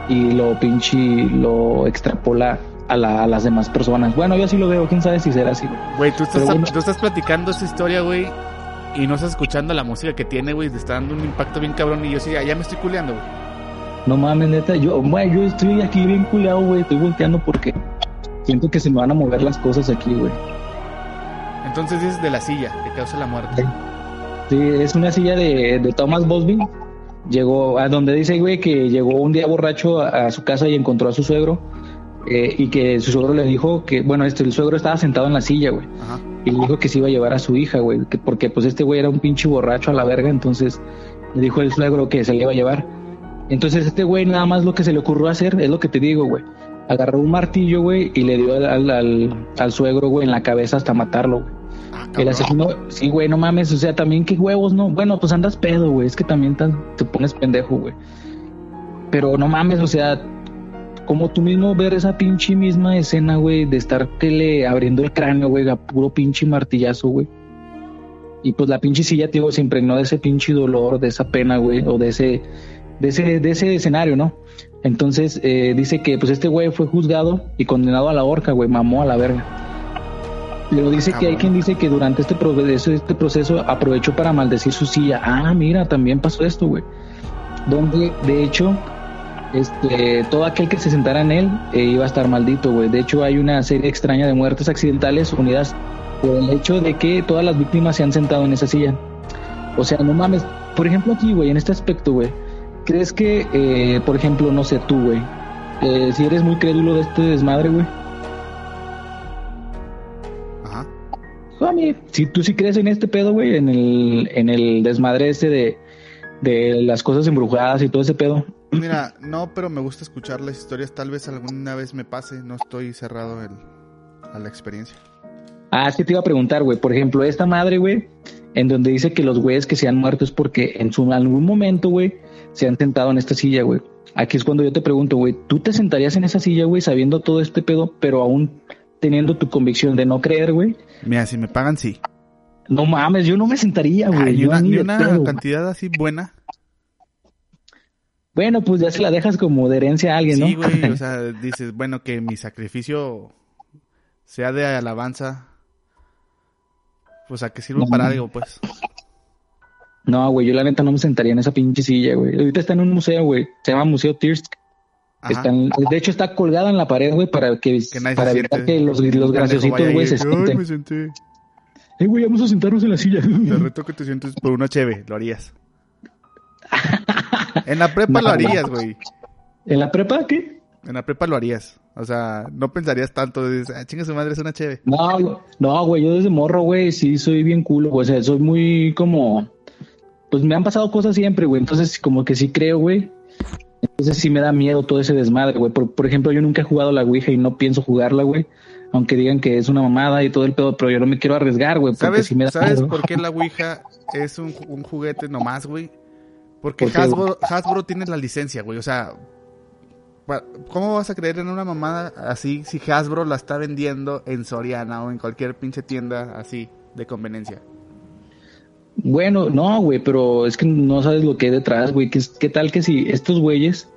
y lo pinche, lo extrapola a, la- a las demás personas. Bueno, yo así lo veo, quién sabe si será así, güey. Tú estás, Pero bueno. tú estás platicando esta historia, güey, y no estás escuchando la música que tiene, güey, te está dando un impacto bien cabrón y yo sí, ya, me estoy culeando, güey. No mames, neta, yo, güey, yo estoy aquí bien culeado, güey, estoy volteando porque siento que se me van a mover las cosas aquí, güey. Entonces dices de la silla que causa la muerte. Sí, es una silla de, de Thomas Bosby. Llegó a donde dice, güey, que llegó un día borracho a, a su casa y encontró a su suegro. eh, y que su suegro le dijo que, bueno, este, el suegro estaba sentado en la silla, güey. Ajá. Y le dijo que se iba a llevar a su hija, güey. que- Porque pues este güey era un pinche borracho a la verga. Entonces le dijo el suegro que se le iba a llevar. Entonces este güey nada más lo que se le ocurrió hacer es lo que te digo, güey. Agarró un martillo, güey, y le dio al, al, al- al suegro, güey, en la cabeza hasta matarlo, güey. Ah, El asesino, sí, güey, no mames, o sea, también qué huevos, ¿no? Bueno, pues andas pedo, güey, es que también tan- te pones pendejo, güey. Pero no mames, o sea, como tú mismo ver esa pinche misma escena, güey, de estar que le abriendo el cráneo, güey, a puro pinche martillazo, güey. Y pues la pinche silla, tío, se impregnó de ese pinche dolor, de esa pena, güey, o de ese, de ese, de ese escenario, ¿no? Entonces, eh, dice que pues este güey fue juzgado y condenado a la horca, güey, mamó a la verga. Pero dice que hay quien dice que durante este proceso, este proceso aprovechó para maldecir su silla. Ah, mira, también pasó esto, güey. Donde, de hecho, este, todo aquel que se sentara en él eh, iba a estar maldito, güey. De hecho, hay una serie extraña de muertes accidentales unidas por el hecho de que todas las víctimas se han sentado en esa silla. O sea, no mames. Por ejemplo, aquí, güey, en este aspecto, güey. ¿Crees que, eh, por ejemplo, no sé tú, güey, eh, si eres muy crédulo de este desmadre, güey? Ajá. Homie, si tú sí crees en este pedo, güey, en el, en el desmadre este de, de las cosas embrujadas y todo ese pedo. Mira, no, pero me gusta escuchar las historias. Tal vez alguna vez me pase. No estoy cerrado el- a la experiencia. Ah, que te iba a preguntar, güey. Por ejemplo, esta madre, güey, en donde dice que los güeyes que se han muerto es porque en su algún momento, güey, se han sentado en esta silla, güey. Aquí es cuando yo te pregunto, güey, ¿tú te sentarías en esa silla, güey, sabiendo todo este pedo, pero aún teniendo tu convicción de no creer, güey? Mira, si me pagan, sí. No mames, yo no me sentaría, güey. ni yo una, ni ni una pedo. cantidad así buena. Bueno, pues ya se la dejas como de herencia a alguien, ¿no? Sí, güey. O sea, dices, bueno, que mi sacrificio sea de alabanza. Pues a que sirva No, para algo, pues. No, güey, yo la neta no me sentaría en esa pinche silla, güey. Ahorita está en un museo, güey. Se llama Museo Tirsk. De hecho, está colgada en la pared, güey, para que, para evitar siente. que los, los graciositos, güey, se "Ay, sienten. me senté". Eh, güey, vamos a sentarnos en la silla. Te reto que te sientes por una cheve, lo harías. En la prepa No, lo harías, güey. ¿En la prepa qué? En la prepa lo harías. O sea, no pensarías tanto. Dices, ah, chinga su madre, es una cheve. No, no, güey, yo desde morro, güey, sí soy bien culo, güey. O sea, soy muy como. Pues me han pasado cosas siempre, güey. Entonces, como que sí creo, güey. Entonces sí me da miedo todo ese desmadre, güey. Por, por ejemplo, yo nunca he jugado la Ouija y no pienso jugarla, güey. Aunque digan que es una mamada y todo el pedo, pero yo no me quiero arriesgar, güey, porque ¿Sabes, sí me da ¿sabes miedo. por qué la Ouija es un, un juguete nomás, güey? Porque ¿Por qué, Hasbro, Hasbro tiene la licencia, güey. O sea, ¿cómo vas a creer en una mamada así si Hasbro la está vendiendo en Soriana o en cualquier pinche tienda así de conveniencia? Bueno, no, güey, pero es que no sabes lo que hay detrás, güey. ¿Qué, qué tal que si estos güeyes,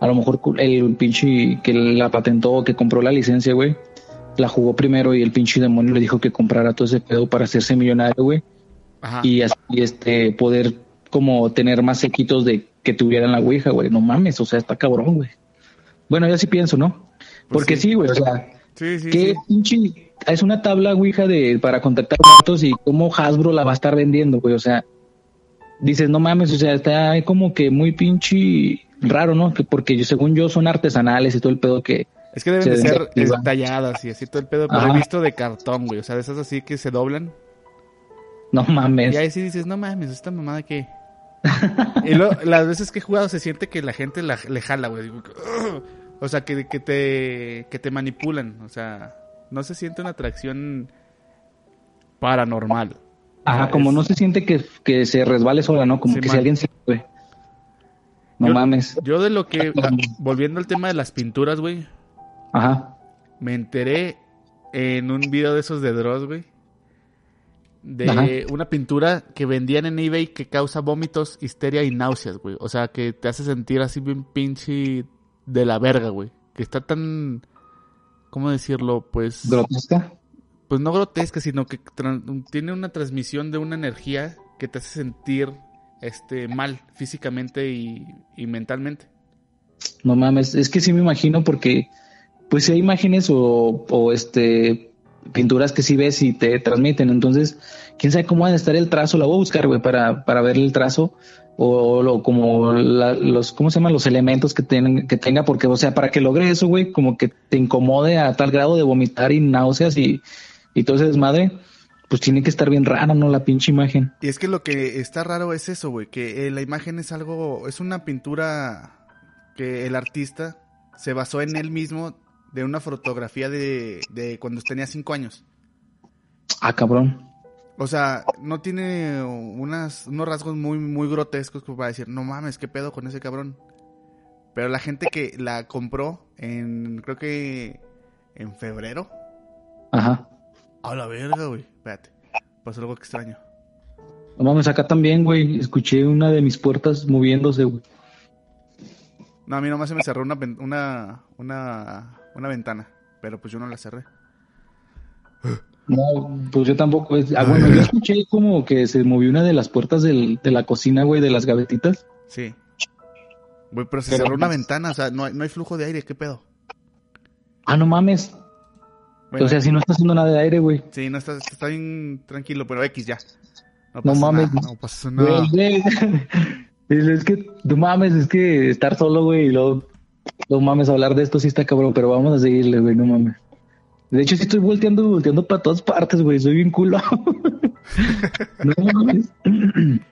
a lo mejor el pinche que la patentó, que compró la licencia, güey, la jugó primero y el pinche demonio le dijo que comprara todo ese pedo para hacerse millonario, güey, Ajá. y así este poder como tener más sequitos de que tuvieran la ouija, güey. No mames, o sea, está cabrón, güey. Bueno, yo sí pienso, ¿no? Porque Pues sí. sí, güey, o sea, sí, sí, ¿Qué sí. pinche? Es una tabla Ouija de para contactar muertos y cómo Hasbro la va a estar vendiendo, güey. O sea, dices, no mames, o sea, está como que muy pinche raro, ¿no? Que porque yo, según yo son artesanales y todo el pedo que. Es que deben se de ser talladas y así todo el pedo, pero he visto de cartón, güey. O sea, de esas así que se doblan. No mames. Y ahí sí dices, no mames, esta mamada que. Y luego, las veces que he jugado se siente que la gente la- le jala, güey. O sea, que, que te que te manipulan. O sea, no se siente una atracción paranormal. Ajá, como es- no se siente que, que se resbale sola, ¿no? Como Sí, que man. si alguien se. güey. No Yo- mames. Yo de lo que. ah, volviendo al tema de las pinturas, güey. Ajá. Me enteré en un video de esos de Dross, güey. De Ajá. una pintura que vendían en eBay que causa vómitos, histeria y náuseas, güey. O sea, que te hace sentir así bien pinche de la verga, güey. Que está tan... ¿Cómo decirlo? Pues... Grotesca. Pues no grotesca, sino que tiene una transmisión de una energía que te hace sentir este mal físicamente y, y mentalmente. No mames, es que sí me imagino porque pues si hay imágenes o, o este pinturas que sí ves y te transmiten, entonces quién sabe cómo va a estar el trazo, la voy a buscar, güey, para, para ver el trazo o lo, como la- los, ¿cómo se llaman? Los elementos que, tienen, que tenga, porque, o sea, para que logre eso, güey, como que te incomode a tal grado de vomitar y náuseas y, y todo ese desmadre, pues tiene que estar bien rara, ¿no? La pinche imagen. Y es que lo que está raro es eso, güey, que eh, la imagen es algo, es una pintura que el artista se basó en él mismo de una fotografía de, de cuando tenía cinco años. Ah, cabrón. O sea, no tiene unas, unos rasgos muy, muy grotescos como para decir, no mames, qué pedo con ese cabrón. Pero la gente que la compró en, creo que en febrero. Ajá. A la verga, güey. Espérate, pasó algo extraño. No mames, acá también, güey, escuché una de mis puertas moviéndose, güey. No, a mí nomás se me cerró una, una, una, una ventana, pero pues yo no la cerré. No, pues yo tampoco. es- Ah, bueno, yo escuché como que se movió una de las puertas del- de la cocina, güey, de las gavetitas. Sí. Güey, pero se Pero- cerró una ventana, o sea, no hay, no hay flujo de aire, ¿qué pedo? Ah, no mames. Bueno, o sea, si no está haciendo nada de aire, güey. Sí, no está, está bien tranquilo, pero X ya. No No pasa mames. nada, no pasa nada. Güey, es que, no mames, es que estar solo, güey, y luego, no mames, hablar de esto sí está cabrón, pero vamos a seguirle, güey, no mames. De hecho, sí estoy volteando, volteando para todas partes, güey, soy bien culo. no mames.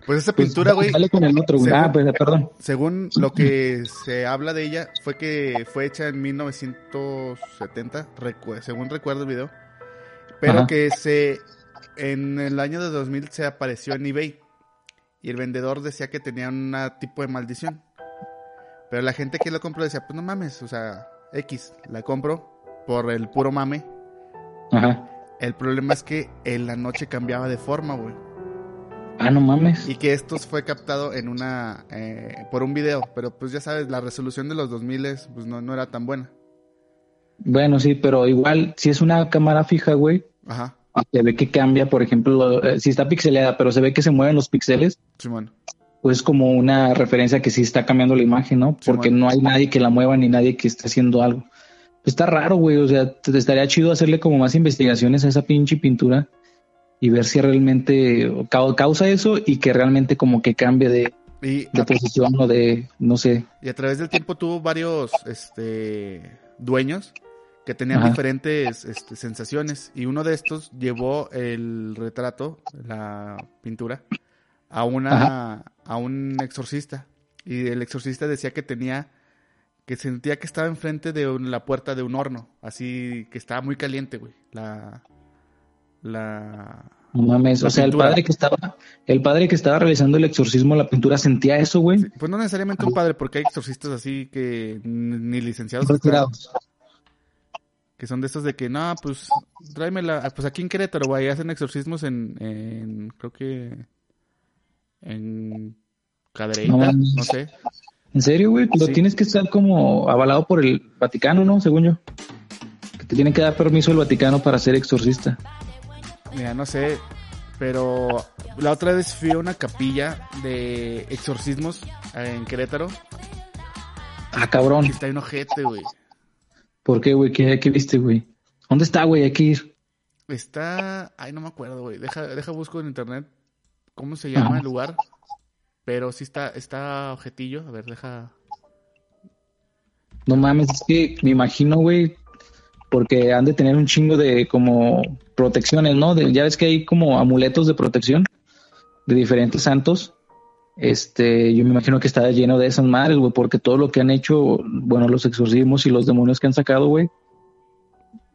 Pues esa Pues, pintura, güey, Dale con el otro, güey. según- Ah, pues, perdón. según lo que se habla de ella, fue que fue hecha en 1970, recu- según recuerdo el video. Pero Ajá. que se en el año de 2000 se apareció en eBay y el vendedor decía que tenía un tipo de maldición. Pero la gente que lo compró decía, pues no mames, o sea, X, la compro por el puro mame. Ajá. El problema es que en la noche cambiaba de forma, güey. Ah, no mames. Y que esto fue captado en una eh, por un video, pero pues ya sabes, la resolución de los 2000 pues no, no era tan buena. Bueno, sí, pero igual, si es una cámara fija, güey, Ajá, se ve que cambia, por ejemplo, eh, si está pixeleada, pero se ve que se mueven los píxeles, Simón. Pues como una referencia que sí está cambiando la imagen, ¿no? Porque no hay nadie que la mueva ni nadie que esté haciendo algo. Está raro, güey, o sea, te estaría chido hacerle como más investigaciones a esa pinche pintura y ver si realmente cau- causa eso y que realmente como que cambie de, Y de posición o de, no sé. y a través del tiempo tuvo varios este, dueños que tenían Ajá. diferentes este, sensaciones. Y uno de estos llevó el retrato, la pintura, a, una, a un exorcista. Y el exorcista decía que tenía, que sentía que estaba enfrente de un- la puerta de un horno. Así que estaba muy caliente, güey. La. La. No mames, La o sea, el padre que estaba, el padre que estaba realizando el exorcismo, la pintura sentía eso, güey. sí, Pues no necesariamente un padre, porque hay exorcistas así que ni licenciados. Retirados. Que son de estos de que, no, pues tráemela. Pues aquí en Querétaro, güey, hacen exorcismos en, en creo que en Cadereyta, No sé. ¿En serio, güey? Pero Sí. tienes que estar como avalado por el Vaticano, ¿no? Según yo. Que te tienen que dar permiso el Vaticano para ser exorcista. Mira, no sé. Pero la otra vez fui a una capilla de exorcismos en Querétaro. Ah, cabrón. Está en ojete, güey. ¿Por qué, güey? ¿Qué, qué viste, güey? ¿Dónde está, güey? Hay que ir. Está. Ay, no me acuerdo, güey. Deja, deja busco en internet cómo se llama el lugar. Pero sí está, está ojetillo. A ver, deja. No mames, es que me imagino, güey, porque han de tener un chingo de como protecciones, ¿no? De, ya ves que hay como amuletos de protección de diferentes santos. Este, yo me imagino que está lleno de esas madres, güey, porque todo lo que han hecho, bueno, los exorcismos y los demonios que han sacado, güey,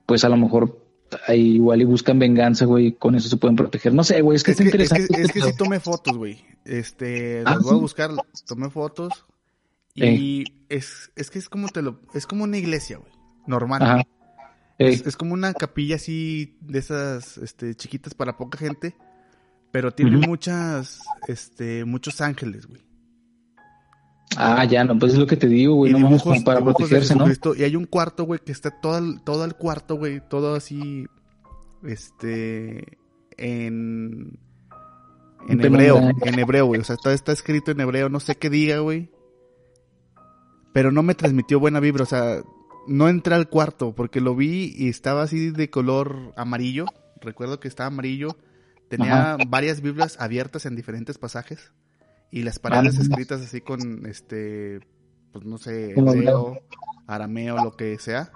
pues a lo mejor ahí igual y buscan venganza, güey, con eso se pueden proteger. No sé, güey, es que Es que, es, interesante. que, es que sí tomé fotos, güey. Este, Ah, las voy a buscar, tomé fotos. Y es, es que es como te lo, es como una iglesia, güey. Normal. Ajá. Es, es como una capilla así de esas, este, chiquitas para poca gente. Pero tiene muchas, este, muchos ángeles, güey. Ah, ya, no, pues es lo que te digo, güey, Y no dibujos- como para protegerse, ¿no? Y hay un cuarto, güey, que está todo el, todo el cuarto, güey, todo así, este, en, en hebreo, en hebreo, güey. O sea, todo está escrito en hebreo, no sé qué diga, güey. Pero no me transmitió buena vibra, o sea, no entré al cuarto porque lo vi y estaba así de color amarillo. Recuerdo que estaba amarillo. Tenía varias Biblias abiertas en diferentes pasajes y las Ah. escritas así con este, pues no sé, hebreo, arameo, lo que sea.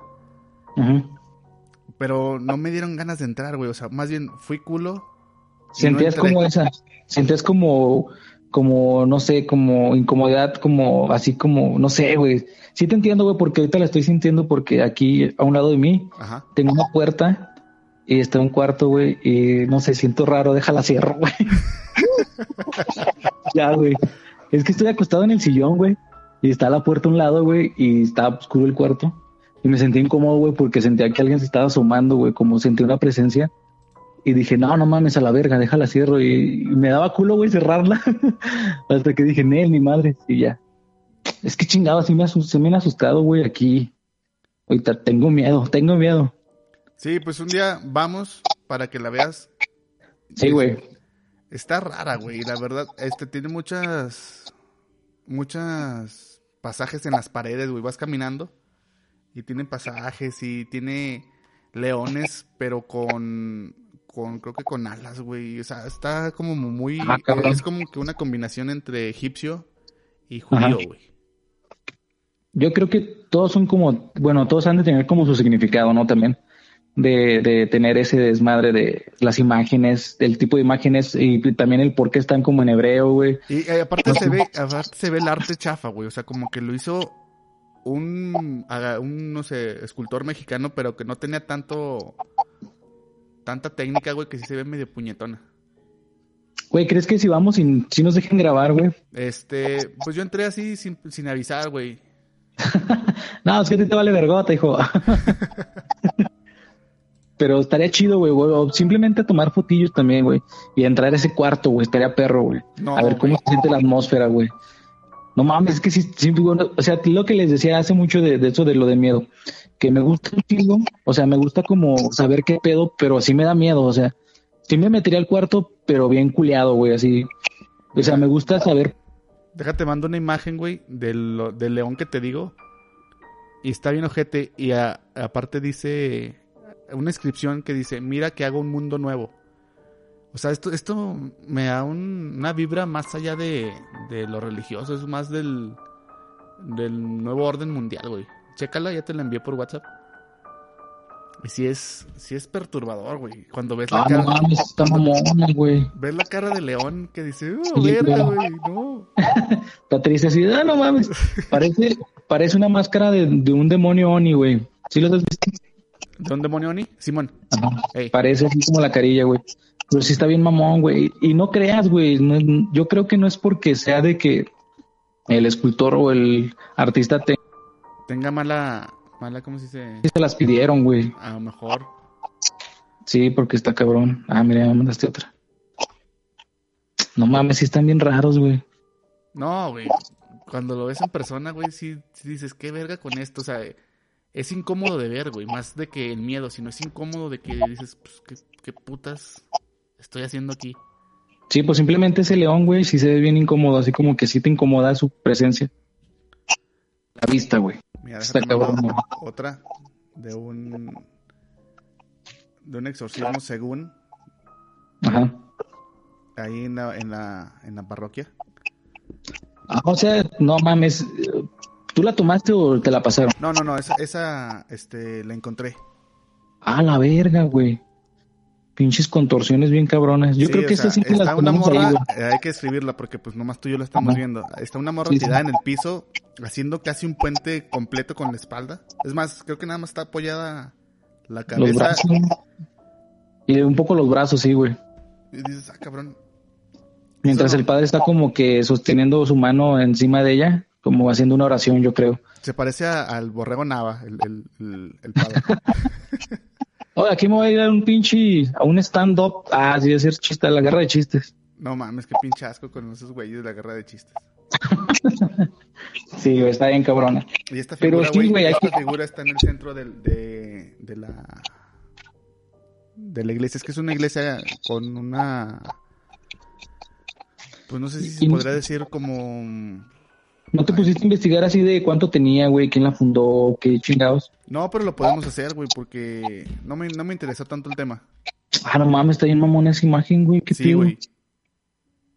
Ujú. Pero no me dieron ganas de entrar, güey. O sea, más bien fui culo. no Sentías como esa, sentías como, como, no sé, como incomodidad, como, así como, no sé, güey. Sí te entiendo, güey, porque ahorita la estoy sintiendo porque aquí a un lado de mí Ajá. tengo una puerta y está un cuarto, güey, y no sé, siento raro, déjala cierro, güey. ya, güey. Es que estoy acostado en el sillón, güey, y está la puerta a un lado, güey, y está oscuro el cuarto. Y me sentí incómodo, güey, porque sentía que alguien se estaba asomando, güey, como sentí una presencia. Y dije, no, no mames, a la verga, déjala cierro. Y, y me daba culo, güey, cerrarla. Hasta que dije, Nel, mi madre. Y ya. Es que chingado, sí me, se me han asustado, güey, aquí. Ahorita tengo miedo, tengo miedo. Sí, pues un día vamos para que la veas. Sí, güey. Está rara, güey, la verdad. Este tiene muchas. Muchas pasajes en las paredes, güey. Vas caminando y tiene pasajes y tiene leones, pero con. con creo que con alas, güey. O sea, está como muy. Ah, es como que una combinación entre egipcio y judío, Ajá. güey. Yo creo que todos son como, bueno, todos han de tener como su significado, ¿no? También. De, de tener ese desmadre de las imágenes, del tipo de imágenes y también el por qué están como en hebreo, güey. Y eh, aparte se ve, aparte se ve el arte chafa, güey. O sea, como que lo hizo un, un, no sé, escultor mexicano, pero que no tenía tanto, tanta técnica, güey, que sí se ve medio puñetona. Güey, ¿crees que si vamos y si nos dejen grabar, güey? Este, pues yo entré así sin, sin avisar, güey. No, es que a ti te vale vergota, hijo. Pero estaría chido, güey, güey, o simplemente tomar fotillos también, güey, y entrar a ese cuarto, güey, estaría perro, güey. No, a ver cómo se siente la atmósfera, güey. No mames, es que sí, sí, bueno, o sea, lo que les decía hace mucho de, de eso de lo de miedo, que me gusta un chingo, o sea, me gusta como saber qué pedo, pero sí me da miedo, o sea, sí me metería al cuarto, pero bien culeado, güey, así. O sea, me gusta saber, Déjate, mando una imagen, güey, del, del león que te digo. Y está bien ojete. Y a- aparte dice una inscripción que dice, mira que hago un mundo nuevo. O sea, esto, esto me da un- una vibra más allá de, de lo religioso, es más del, del nuevo orden mundial, güey. Chécala, ya te la envié por WhatsApp. Y sí es, sí es perturbador, güey. Cuando ves la Ah, cara, no mames, está mamona, güey. ves la cara de León que dice, oh, Sí, verga, güey, no. Está triste así, ah, no mames. Parece, parece una máscara de, de un demonio Oni, güey. ¿Sí lo has visto? ¿De un demonio Oni? Simón. Parece así como la carilla, güey. Pero sí está bien mamón, güey. Y no creas, güey. no yo creo que no es porque sea de que el escultor o el artista te, Tenga mala, mala, ¿cómo se dice? se las pidieron, güey. A lo mejor. Sí, porque está cabrón. Ah, mira, me mandaste otra. No mames, sí están bien raros, güey. No, güey. Cuando lo ves en persona, güey, sí, sí dices, qué verga con esto. O sea, es incómodo de ver, güey. Más de que el miedo, sino es incómodo de que dices, pues, qué, qué putas estoy haciendo aquí. Sí, pues simplemente ese león, güey, sí se ve bien incómodo, así como que sí te incomoda su presencia. La vista, güey. Mira, Está cabrón, otra de un de un exorcismo según Ajá. ahí en la, en la, en la parroquia. Ah, o sea, no mames. ¿Tú la tomaste o te la pasaron? No, no, no, esa, esa este, la encontré. Ah, la verga, güey. Pinches contorsiones bien cabronas. Yo Sí, creo que esta sí te está las una ahí, eh, hay que escribirla porque pues nomás tú y yo la estamos Ajá. viendo. Está una morra Sí, sí. tirada en el piso haciendo casi un puente completo con la espalda. Es más, creo que nada más está apoyada la Los cabeza brazos. Y un poco los brazos, sí, güey. y dices, ah, cabrón. Mientras Eso el padre está como que sosteniendo su mano encima de ella, como haciendo una oración, yo creo. Se parece a- al borrego Nava, el, el, el, el padre. Oye, aquí me voy a ir a un pinche, a un stand-up. Ah, sí, a hacer chiste, a la guerra de chistes. no mames, qué pinche asco con esos güeyes de la guerra de chistes. Sí, está bien cabrona. Y esta Pero figura, sí, güey, esta figura está en el centro del, de, de la de la iglesia. Es que es una iglesia con una pues no sé si se podría decir como ¿No te pusiste a investigar así de cuánto tenía, güey? ¿Quién la fundó? ¿Qué chingados? no, pero lo podemos hacer, güey, porque no me, no me interesó tanto el tema. Ah, no mames, está bien mamona esa imagen, güey. ¿Qué Sí, güey.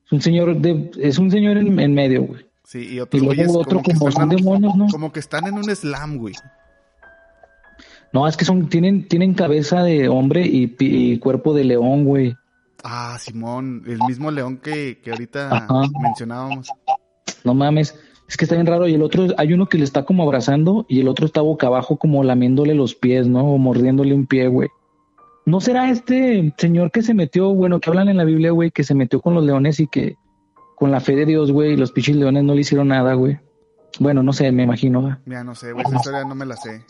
Es un señor de, es un señor en, en medio, güey. Sí, y Y otros güeyes luego otro como, como son demonios, ¿no? como que están en un slam, güey. No, es que son, tienen, tienen cabeza de hombre y, cuerpo de león, güey. Ah, Simón, el mismo león que, que ahorita Ajá. mencionábamos. No mames. Es que está bien raro. Y el otro, hay uno que le está como abrazando y el otro está boca abajo como lamiéndole los pies, ¿no? O mordiéndole un pie, güey. ¿No será este señor que se metió, bueno, que hablan en la Biblia, güey, que se metió con los leones y que con la fe de Dios, güey, y los pinches leones no le hicieron nada, güey? Bueno, no sé, me imagino, ¿va? Mira, no sé, güey, esa historia no me la sé.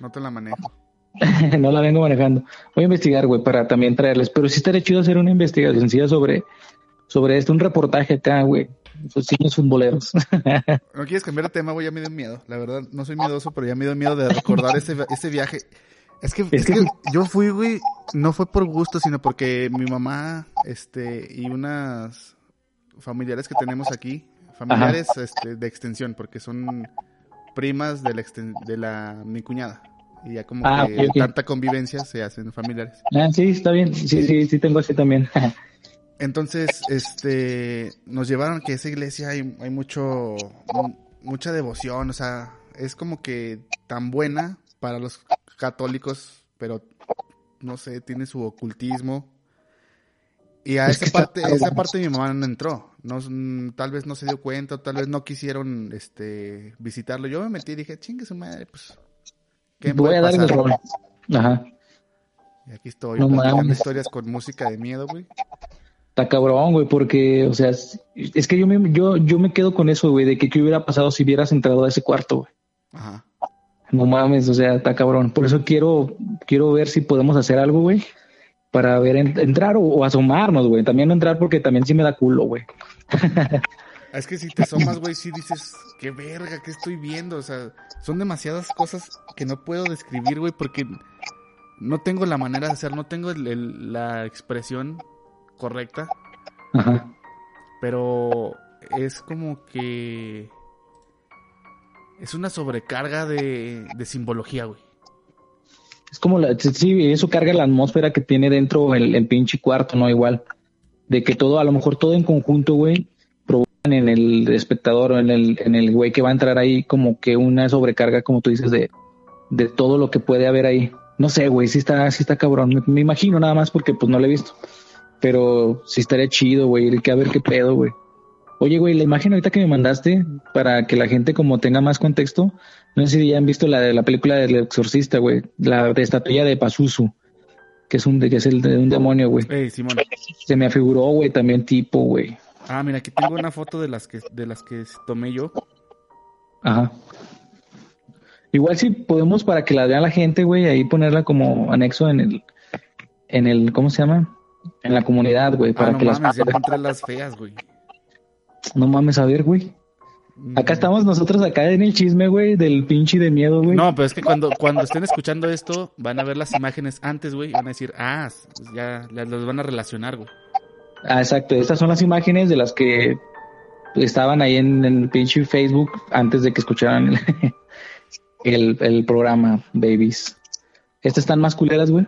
No te la manejo. no la vengo manejando. Voy a investigar, güey, para también traerles. Pero sí estaría chido hacer una investigación sobre, sobre esto, un reportaje acá, güey. Esos signos futboleros. No quieres cambiar de tema, güey, ya me dio miedo. La verdad, no soy miedoso, pero ya me dio miedo de recordar ese, ese viaje. Es que, es que yo fui, güey, no fue por gusto, sino porque mi mamá, este, y unas familiares que tenemos aquí, familiares, este, de extensión, porque son primas de la, exten- de la, mi cuñada. Y ya como Ah, que tanta convivencia se hacen familiares. ah, sí, está bien. Sí, sí, sí, tengo así también. Entonces, este, nos llevaron que esa iglesia hay, hay mucho, mu- mucha devoción, o sea, es como que tan buena para los católicos, pero no sé, tiene su ocultismo. Y a esa parte, esa parte mi mamá no entró. No, tal vez no se dio cuenta, tal vez no quisieron, este, visitarlo. Yo me metí y dije, chingue su madre, pues, ¿qué Voy a dar el pasar?" rol. Ajá. Y aquí estoy, No historias con música de miedo, güey. Está cabrón, güey, porque, o sea, es, que yo me, yo, yo me quedo con eso, güey, de que qué hubiera pasado si hubieras entrado a ese cuarto, güey. Ajá. No mames, o sea, está cabrón. Por eso quiero, quiero ver si podemos hacer algo, güey, para ver en- entrar o, o asomarnos, güey. También no entrar porque también sí me da culo, güey. Es que si te asomas, güey, sí dices, qué verga, qué estoy viendo. O sea, son demasiadas cosas que no puedo describir, güey, porque no tengo la manera de hacer, no tengo el- el- la expresión correcta, Ajá. pero es como que es una sobrecarga de, de simbología, güey. como la, sí, eso carga la atmósfera que tiene dentro el, el pinche cuarto, ¿no? Igual. De que todo, a lo mejor todo en conjunto, güey, provocan en el espectador o en el, en el güey que va a entrar ahí como que una sobrecarga, como tú dices, de, de todo lo que puede haber ahí. No sé, güey, sí está, sí está cabrón. Me, me imagino nada más porque pues no lo he visto. Pero sí estaría chido, güey, el que a ver qué pedo, güey. Oye, güey, la imagen ahorita que me mandaste, para que la gente como tenga más contexto, no sé si ya han visto la de la película del exorcista, güey, la de estatuilla de Pazuzu, que es un que es el de un demonio, güey. Simón. Se me afiguró, güey, también tipo, güey. Ah, mira, aquí tengo una foto de las que, de las que tomé yo. Ajá. Igual si podemos para que la vea la gente, güey, ahí ponerla como anexo en el, en el, ¿cómo se llama? En la comunidad, güey, para ah, no que mames, las ya encontré las feas, güey. no mames a ver, güey. Acá estamos nosotros acá en el chisme, güey, del pinche de miedo, güey. No, pero es que cuando, cuando estén escuchando esto, van a ver las imágenes antes, güey, y van a decir, ah, pues ya, los van a relacionar, güey. Ah, exacto. Estas son las imágenes de las que estaban ahí en, en el pinche Facebook antes de que escucharan el, el, el programa, babies. Estas están más culeras, güey.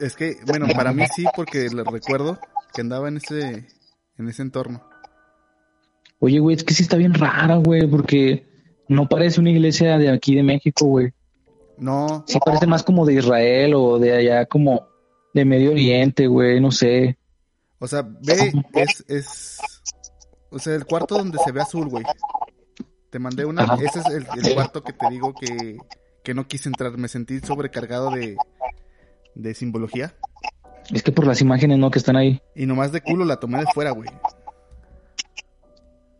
Es que, bueno, para mí sí, porque le recuerdo que andaba en ese, en ese entorno. Oye, güey, es que sí está bien rara, güey, porque no parece una iglesia de aquí de México, güey. No, Sí parece más como de Israel o de allá como de Medio Oriente, güey, no sé. o sea, ve, es, es, o sea, el cuarto donde se ve azul, güey. Te mandé una, Ajá. ese es el, el cuarto que te digo que, que no quise entrar, me sentí sobrecargado de, de simbología. Es que por las imágenes, ¿no? Que están ahí. Y nomás de culo la tomé de fuera, güey.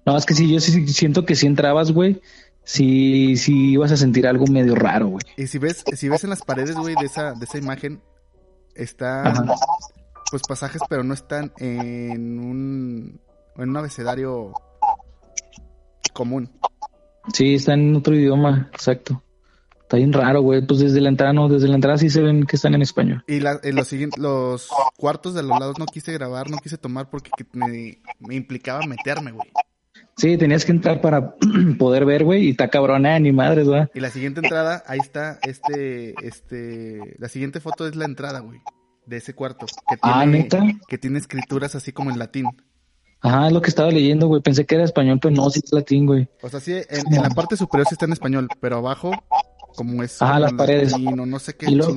No, es que sí, yo sí siento que si entrabas, güey, sí, sí ibas a sentir algo medio raro, güey. Y si ves, si ves en las paredes, güey, de esa, de esa imagen, están, Ajá. pues pasajes, pero no están en un, en un abecedario común. Sí, está en otro idioma, exacto. Está bien raro, güey. Pues desde la entrada, no, desde la entrada sí se ven que están en español. Y la, en los los cuartos de los lados no quise grabar, no quise tomar porque que me, me implicaba meterme, güey. Sí, tenías que entrar para poder ver, güey, y está cabrona, ni madres, ¿verdad? Y la siguiente entrada, ahí está, este, este, la siguiente foto es la entrada, güey, de ese cuarto. Que tiene, Ah, ¿neta? Que tiene escrituras así como en latín. Ajá, es lo que estaba leyendo, güey. Pensé que era español, pero no, sí es latín, güey. O sea, sí, en, en la parte superior sí está en español, pero abajo, como es. Ajá, como las paredes. latino, no sé qué Y luego-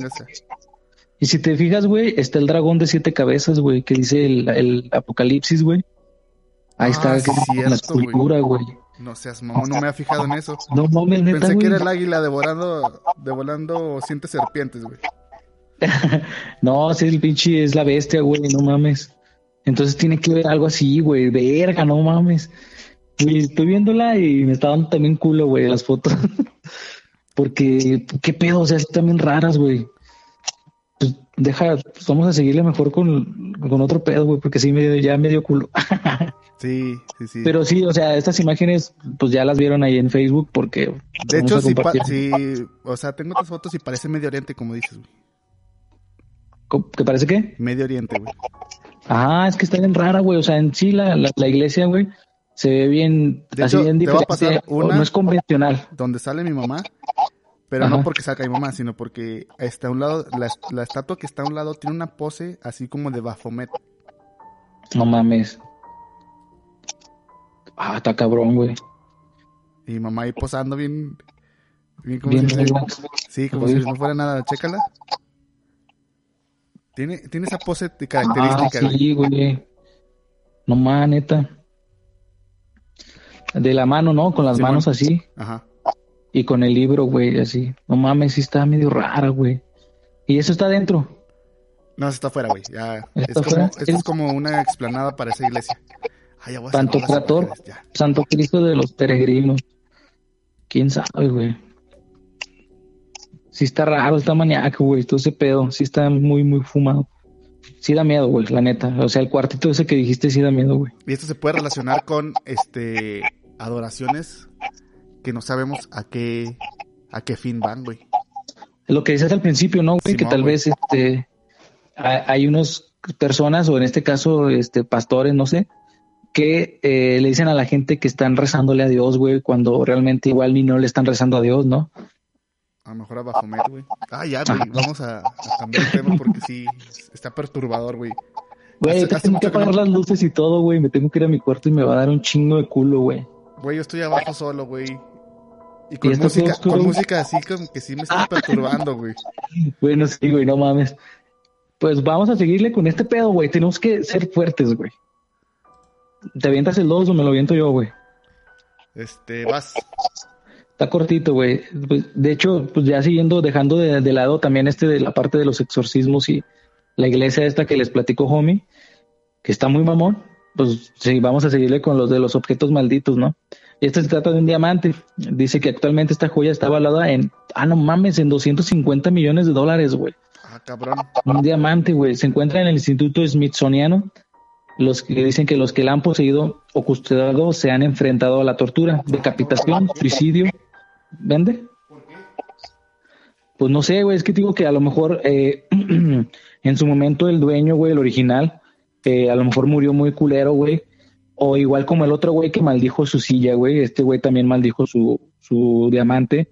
si te fijas, güey, está el dragón de siete cabezas, güey, que dice el, el apocalipsis, güey. Ahí Ah, está, sí, que- cierto, la escultura, güey. No seas mamón, no me había fijado en eso. No mames, neta, Pensé que era el águila devorando, devorando siete serpientes, güey. No, sí, el pinche es la bestia, güey, no mames. Entonces tiene que ver algo así, güey. Verga, no mames. Estoy viéndola y me está dando también culo, güey, las fotos. Porque, ¿qué pedo? O sea, sí también raras, güey. Pues deja, pues vamos a seguirle mejor con, con otro pedo, güey, porque sí, me, ya me dio culo. Sí, sí, sí. Pero sí, o sea, estas imágenes, pues ya las vieron ahí en Facebook porque... de hecho, sí, sí, o sea, tengo otras fotos y parece Medio Oriente, como dices, güey. ¿Cómo- ¿Qué parece qué? Medio Oriente, güey. Ah, es que está bien rara, güey. O sea, en sí la, la, la iglesia, güey, se ve bien, De así hecho, bien te voy a diferente. pasar una- No es convencional. Donde sale mi mamá, pero Ajá. no porque salga mi mamá, sino porque está a un lado, la, la estatua que está a un lado tiene una pose así como de Baphomet. No mames. Ah, está cabrón, güey. Y mamá ahí posando bien, bien como Bien si, relax. sí, como Oye. si no fuera nada, chécala. Tiene, tiene esa pose de Ah, característica, güey. sí, güey. No mames, neta. De la mano, ¿no? Con las manos así. Ajá. Y con el libro, güey, así. No mames, sí está medio rara, güey. Y eso está dentro. No, eso está afuera, güey. Ya, es ¿Está como, fuera? esto es como una explanada para esa iglesia. Ay, ya las trator. ya. Santo Cristo de los peregrinos. ¿Quién sabe, güey? Sí está raro, está maníaco, güey, todo ese pedo. Sí está muy, muy fumado. Sí da miedo, güey, la neta. O sea, el cuartito ese que dijiste sí da miedo, güey. Y esto se puede relacionar con este adoraciones que no sabemos a qué a qué fin van, güey. Lo que dices al principio, ¿no, güey? que tal güey. vez este hay unas personas, o en este caso, este pastores, no sé, que eh, le dicen a la gente que están rezándole a Dios, güey, cuando realmente igual ni no le están rezando a Dios, ¿no? A lo mejor a Bafomet, güey. Ah, ya, güey. Vamos a, a cambiar el tema porque sí, está perturbador, güey. Güey, tengo que apagar no- las luces y todo, güey. Me tengo que ir a mi cuarto y me va a dar un chingo de culo, güey. Güey, yo estoy abajo solo, güey. Y con música, con música así como que sí me está perturbando, güey. Bueno, sí, güey, no mames. Pues vamos a seguirle con este pedo, güey. Tenemos que ser fuertes, güey. ¿Te avientas el 2 o me lo aviento yo, güey? Este, vas. Está cortito, güey. Pues, de hecho, pues ya siguiendo, dejando de, de lado también este de la parte de los exorcismos y la iglesia esta que les platico, homie, que está muy mamón. Pues sí, vamos a seguirle con los de los objetos malditos, ¿no? Este se trata de un diamante. Dice que actualmente esta joya está valorada en, ah, no mames, en 250 millones de dólares, güey. Ah, cabrón. Un diamante, güey. Se encuentra en el Instituto Smithsoniano. Los que dicen que los que la han poseído o custodiado se han enfrentado a la tortura, decapitación, suicidio. ¿Vende? Pues no sé, güey. Es que digo que a lo mejor eh, en su momento el dueño, güey, el original, a lo mejor murió muy culero, güey. O igual como el otro güey que maldijo su silla, güey. Este güey también maldijo su, su diamante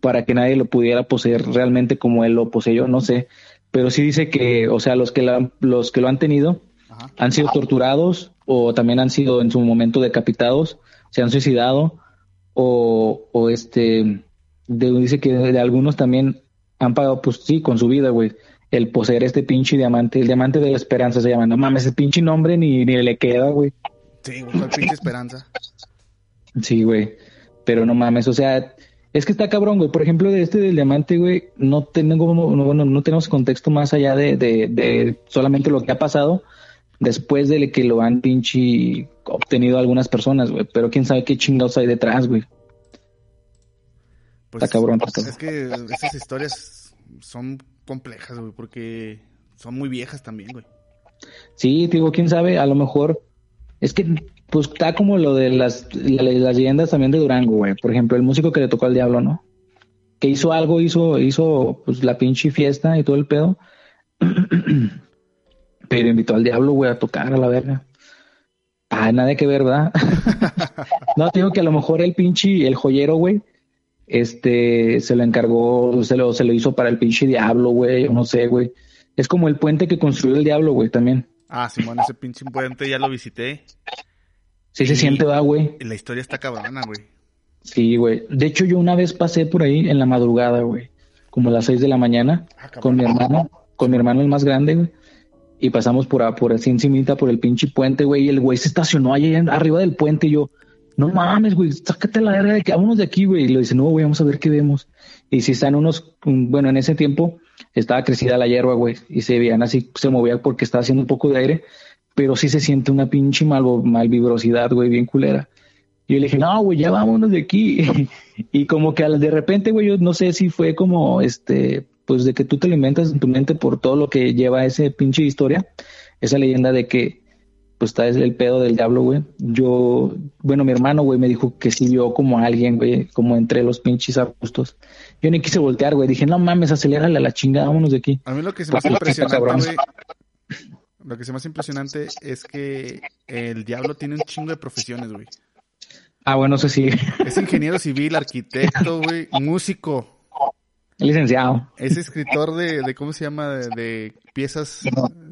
para que nadie lo pudiera poseer realmente como él lo poseyó, no sé. Pero sí dice que, o sea, los que, la- los que lo han tenido Ajá. han sido torturados o también han sido en su momento decapitados, se han suicidado o, o este, de- dice que de, algunos también han pagado, pues sí, con su vida, güey, el poseer este pinche diamante, el diamante de la esperanza se llama, no mames, ese pinche nombre ni, ni le queda, güey. Sí, güey, pinche esperanza. Sí, güey. Pero no mames, o sea, es que está cabrón, güey. Por ejemplo, de este del diamante, güey, no tengo, no, bueno, no tenemos contexto más allá de, de, de solamente lo que ha pasado después de que lo han pinche obtenido algunas personas, güey. Pero quién sabe qué chingados hay detrás, güey. Pues, Está cabrón, está cabrón. Es que esas historias son complejas, güey, porque son muy viejas también, güey. Sí, digo, quién sabe, a lo mejor es que pues está como lo de las, la- las leyendas también de Durango, güey. Por ejemplo, el músico que le tocó al diablo, ¿no? Que hizo algo, hizo, hizo pues la pinche fiesta y todo el pedo. Pero invitó al diablo, güey, a tocar a la verga. Ah, nada que ver, ¿verdad? no, te digo que a lo mejor el pinche, el joyero, güey, este, se lo encargó, se lo, se lo hizo para el pinche diablo, güey, o no sé, güey. Es como el puente que construyó el diablo, güey, también. Ah, Simón, ese pinche puente ya lo visité. Sí se siente, va, güey. La historia está cabrona, güey. Sí, güey. De hecho, yo una vez pasé por ahí en la madrugada, güey. Como a las seis de la mañana, Ah, con mi hermano, con mi hermano el más grande, güey. Y pasamos por, por así encimita, por el pinche puente, güey. Y el güey se estacionó ahí en- arriba del puente. Y yo, no mames, güey, sácate la verga de que vámonos de aquí, güey. Y lo dice, no, güey, vamos a ver qué vemos. Y si están unos, bueno, en ese tiempo estaba crecida la hierba, güey. Y se veían así, se movía porque estaba haciendo un poco de aire. Pero sí se siente una pinche mal, malvibrosidad, güey, bien culera. Y yo le dije, no, güey, ya vámonos de aquí. y como que de repente, güey, yo no sé si fue como, este, pues de que tú te alimentas en tu mente por todo lo que lleva ese pinche historia, esa leyenda de que, pues está el pedo del diablo, güey. Yo, bueno, mi hermano, güey, me dijo que sí vio como a alguien, güey, como entre los pinches arbustos. Yo ni quise voltear, güey. Dije, no mames, acelérale a la chingada, vámonos de aquí. A mí lo que se me hace Pues, está impresionante, güey. Lo que se me hace impresionante es que el diablo tiene un chingo de profesiones, güey. Ah, bueno, eso sí. Es ingeniero civil, arquitecto, güey, músico. Licenciado. Es escritor de, de ¿cómo se llama? De, de piezas,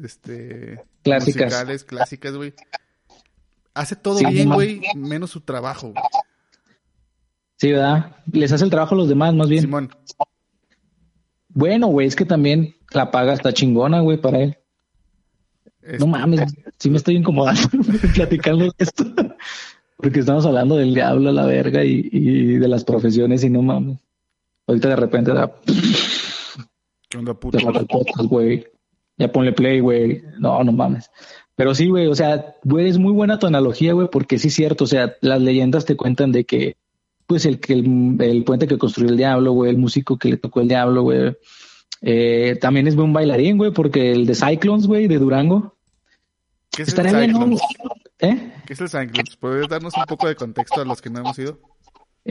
este... Clásicas. Musicales, clásicas, güey. Hace todo Sí, bien, güey, menos su trabajo, güey. Sí, ¿verdad? Les hace el trabajo a los demás, más bien. Simón, Bueno, güey, es que también la paga está chingona, güey, para él. es- No mames, sí me estoy incomodando platicando de esto. Porque estamos hablando del diablo a la verga y, y de las profesiones y no mames. Ahorita de repente da, ¿Qué onda, puto? güey. Ya ponle play, güey. No, no mames. Pero sí, güey, o sea, güey, es muy buena tu analogía, güey, porque sí es cierto, o sea, las leyendas te cuentan de que, pues, el que el, el puente que construyó el diablo, güey, el músico que le tocó el diablo, güey, eh, también es buen bailarín, güey, porque el de Cyclones, güey, de Durango, ¿Qué es el estaría bien. Cyclones? ¿Eh? ¿Qué es el Cyclones? ¿Puedes darnos un poco de contexto a los que no hemos ido?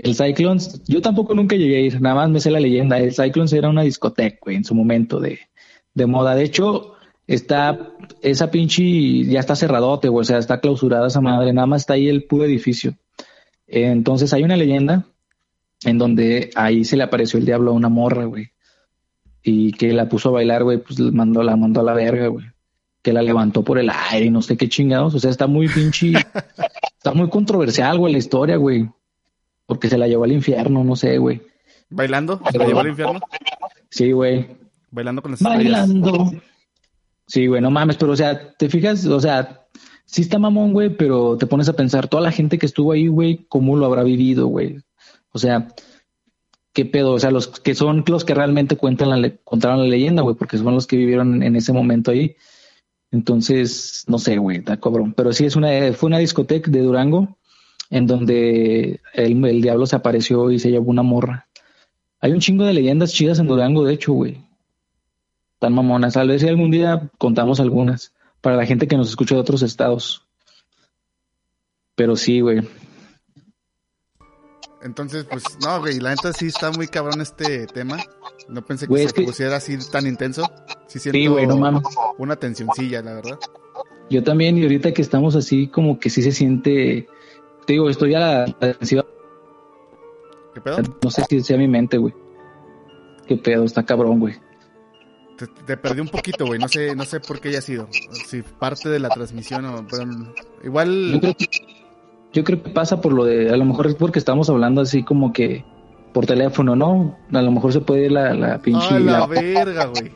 El Cyclones, yo tampoco nunca llegué a ir, nada más me sé la leyenda. El Cyclones era una discoteca, güey, en su momento de, de moda. De hecho, está, esa pinche, ya está cerradote, güey, o sea, está clausurada esa madre, nada más está ahí el puro edificio. Entonces hay una leyenda en donde ahí se le apareció el diablo a una morra, güey. Y que la puso a bailar, güey, pues mandó, la mandó a la verga, güey. Que la levantó por el aire y no sé qué chingados. O sea, está muy pinche, está muy controversial, güey, la historia, güey. Porque se la llevó al infierno, no sé, güey. ¿Bailando? ¿Se la llevó al infierno? Sí, güey. Bailando con las Bailando. Sí, güey, no mames, pero o sea, te fijas, o sea, sí está mamón, güey, pero te pones a pensar, toda la gente que estuvo ahí, güey, cómo lo habrá vivido, güey. O sea, qué pedo, o sea, los que son los que realmente cuentan la contaron la leyenda, güey, porque son los que vivieron en ese momento ahí. Entonces, no sé, güey, está cabrón. Pero sí es una, fue una discoteca de Durango en donde el, el diablo se apareció y se llevó una morra. Hay un chingo de leyendas chidas en Durango, de hecho, güey. Tan mamonas. Tal vez si algún día contamos algunas para la gente que nos escucha de otros estados. Pero sí, güey. Entonces, pues, no, güey, la neta sí está muy cabrón este tema. No pensé que se pusiera así tan intenso. Sí, siento güey, no mames. Una tensioncilla, la verdad. Yo también, y ahorita que estamos así, como que sí se siente. Te digo, estoy a la defensiva. ¿Qué pedo? No sé si sea mi mente, güey. Qué pedo, está cabrón, güey. Te, perdí un poquito, güey. No sé, no sé por qué haya sido. Si parte de la transmisión o. Pero, igual. Yo creo, que, yo creo que pasa por lo de. A lo mejor es porque estamos hablando así como que. Por teléfono, ¿no? A lo mejor se puede ir la, la pinche. ¡Ah, la, verga, güey!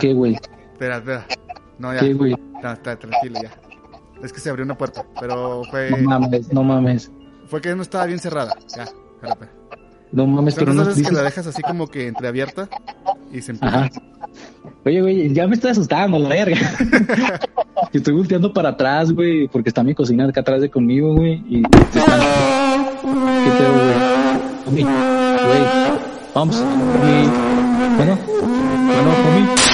¿Qué, güey? Espera, espera. No, ya. ¿Qué, güey? No, está tranquilo, ya. Es que se abrió una puerta, pero fue. No mames, no mames. Fue que no estaba bien cerrada. Ya, espérate. No mames, pero no. Dices... que la dejas así como que entreabierta y se empieza. Oye, güey, ya me estoy asustando, la verga. estoy volteando para atrás, güey, porque está mi cocina acá atrás de conmigo, güey. Y ¿Qué pedo, güey? Güey, vamos. Bueno, bueno, homie.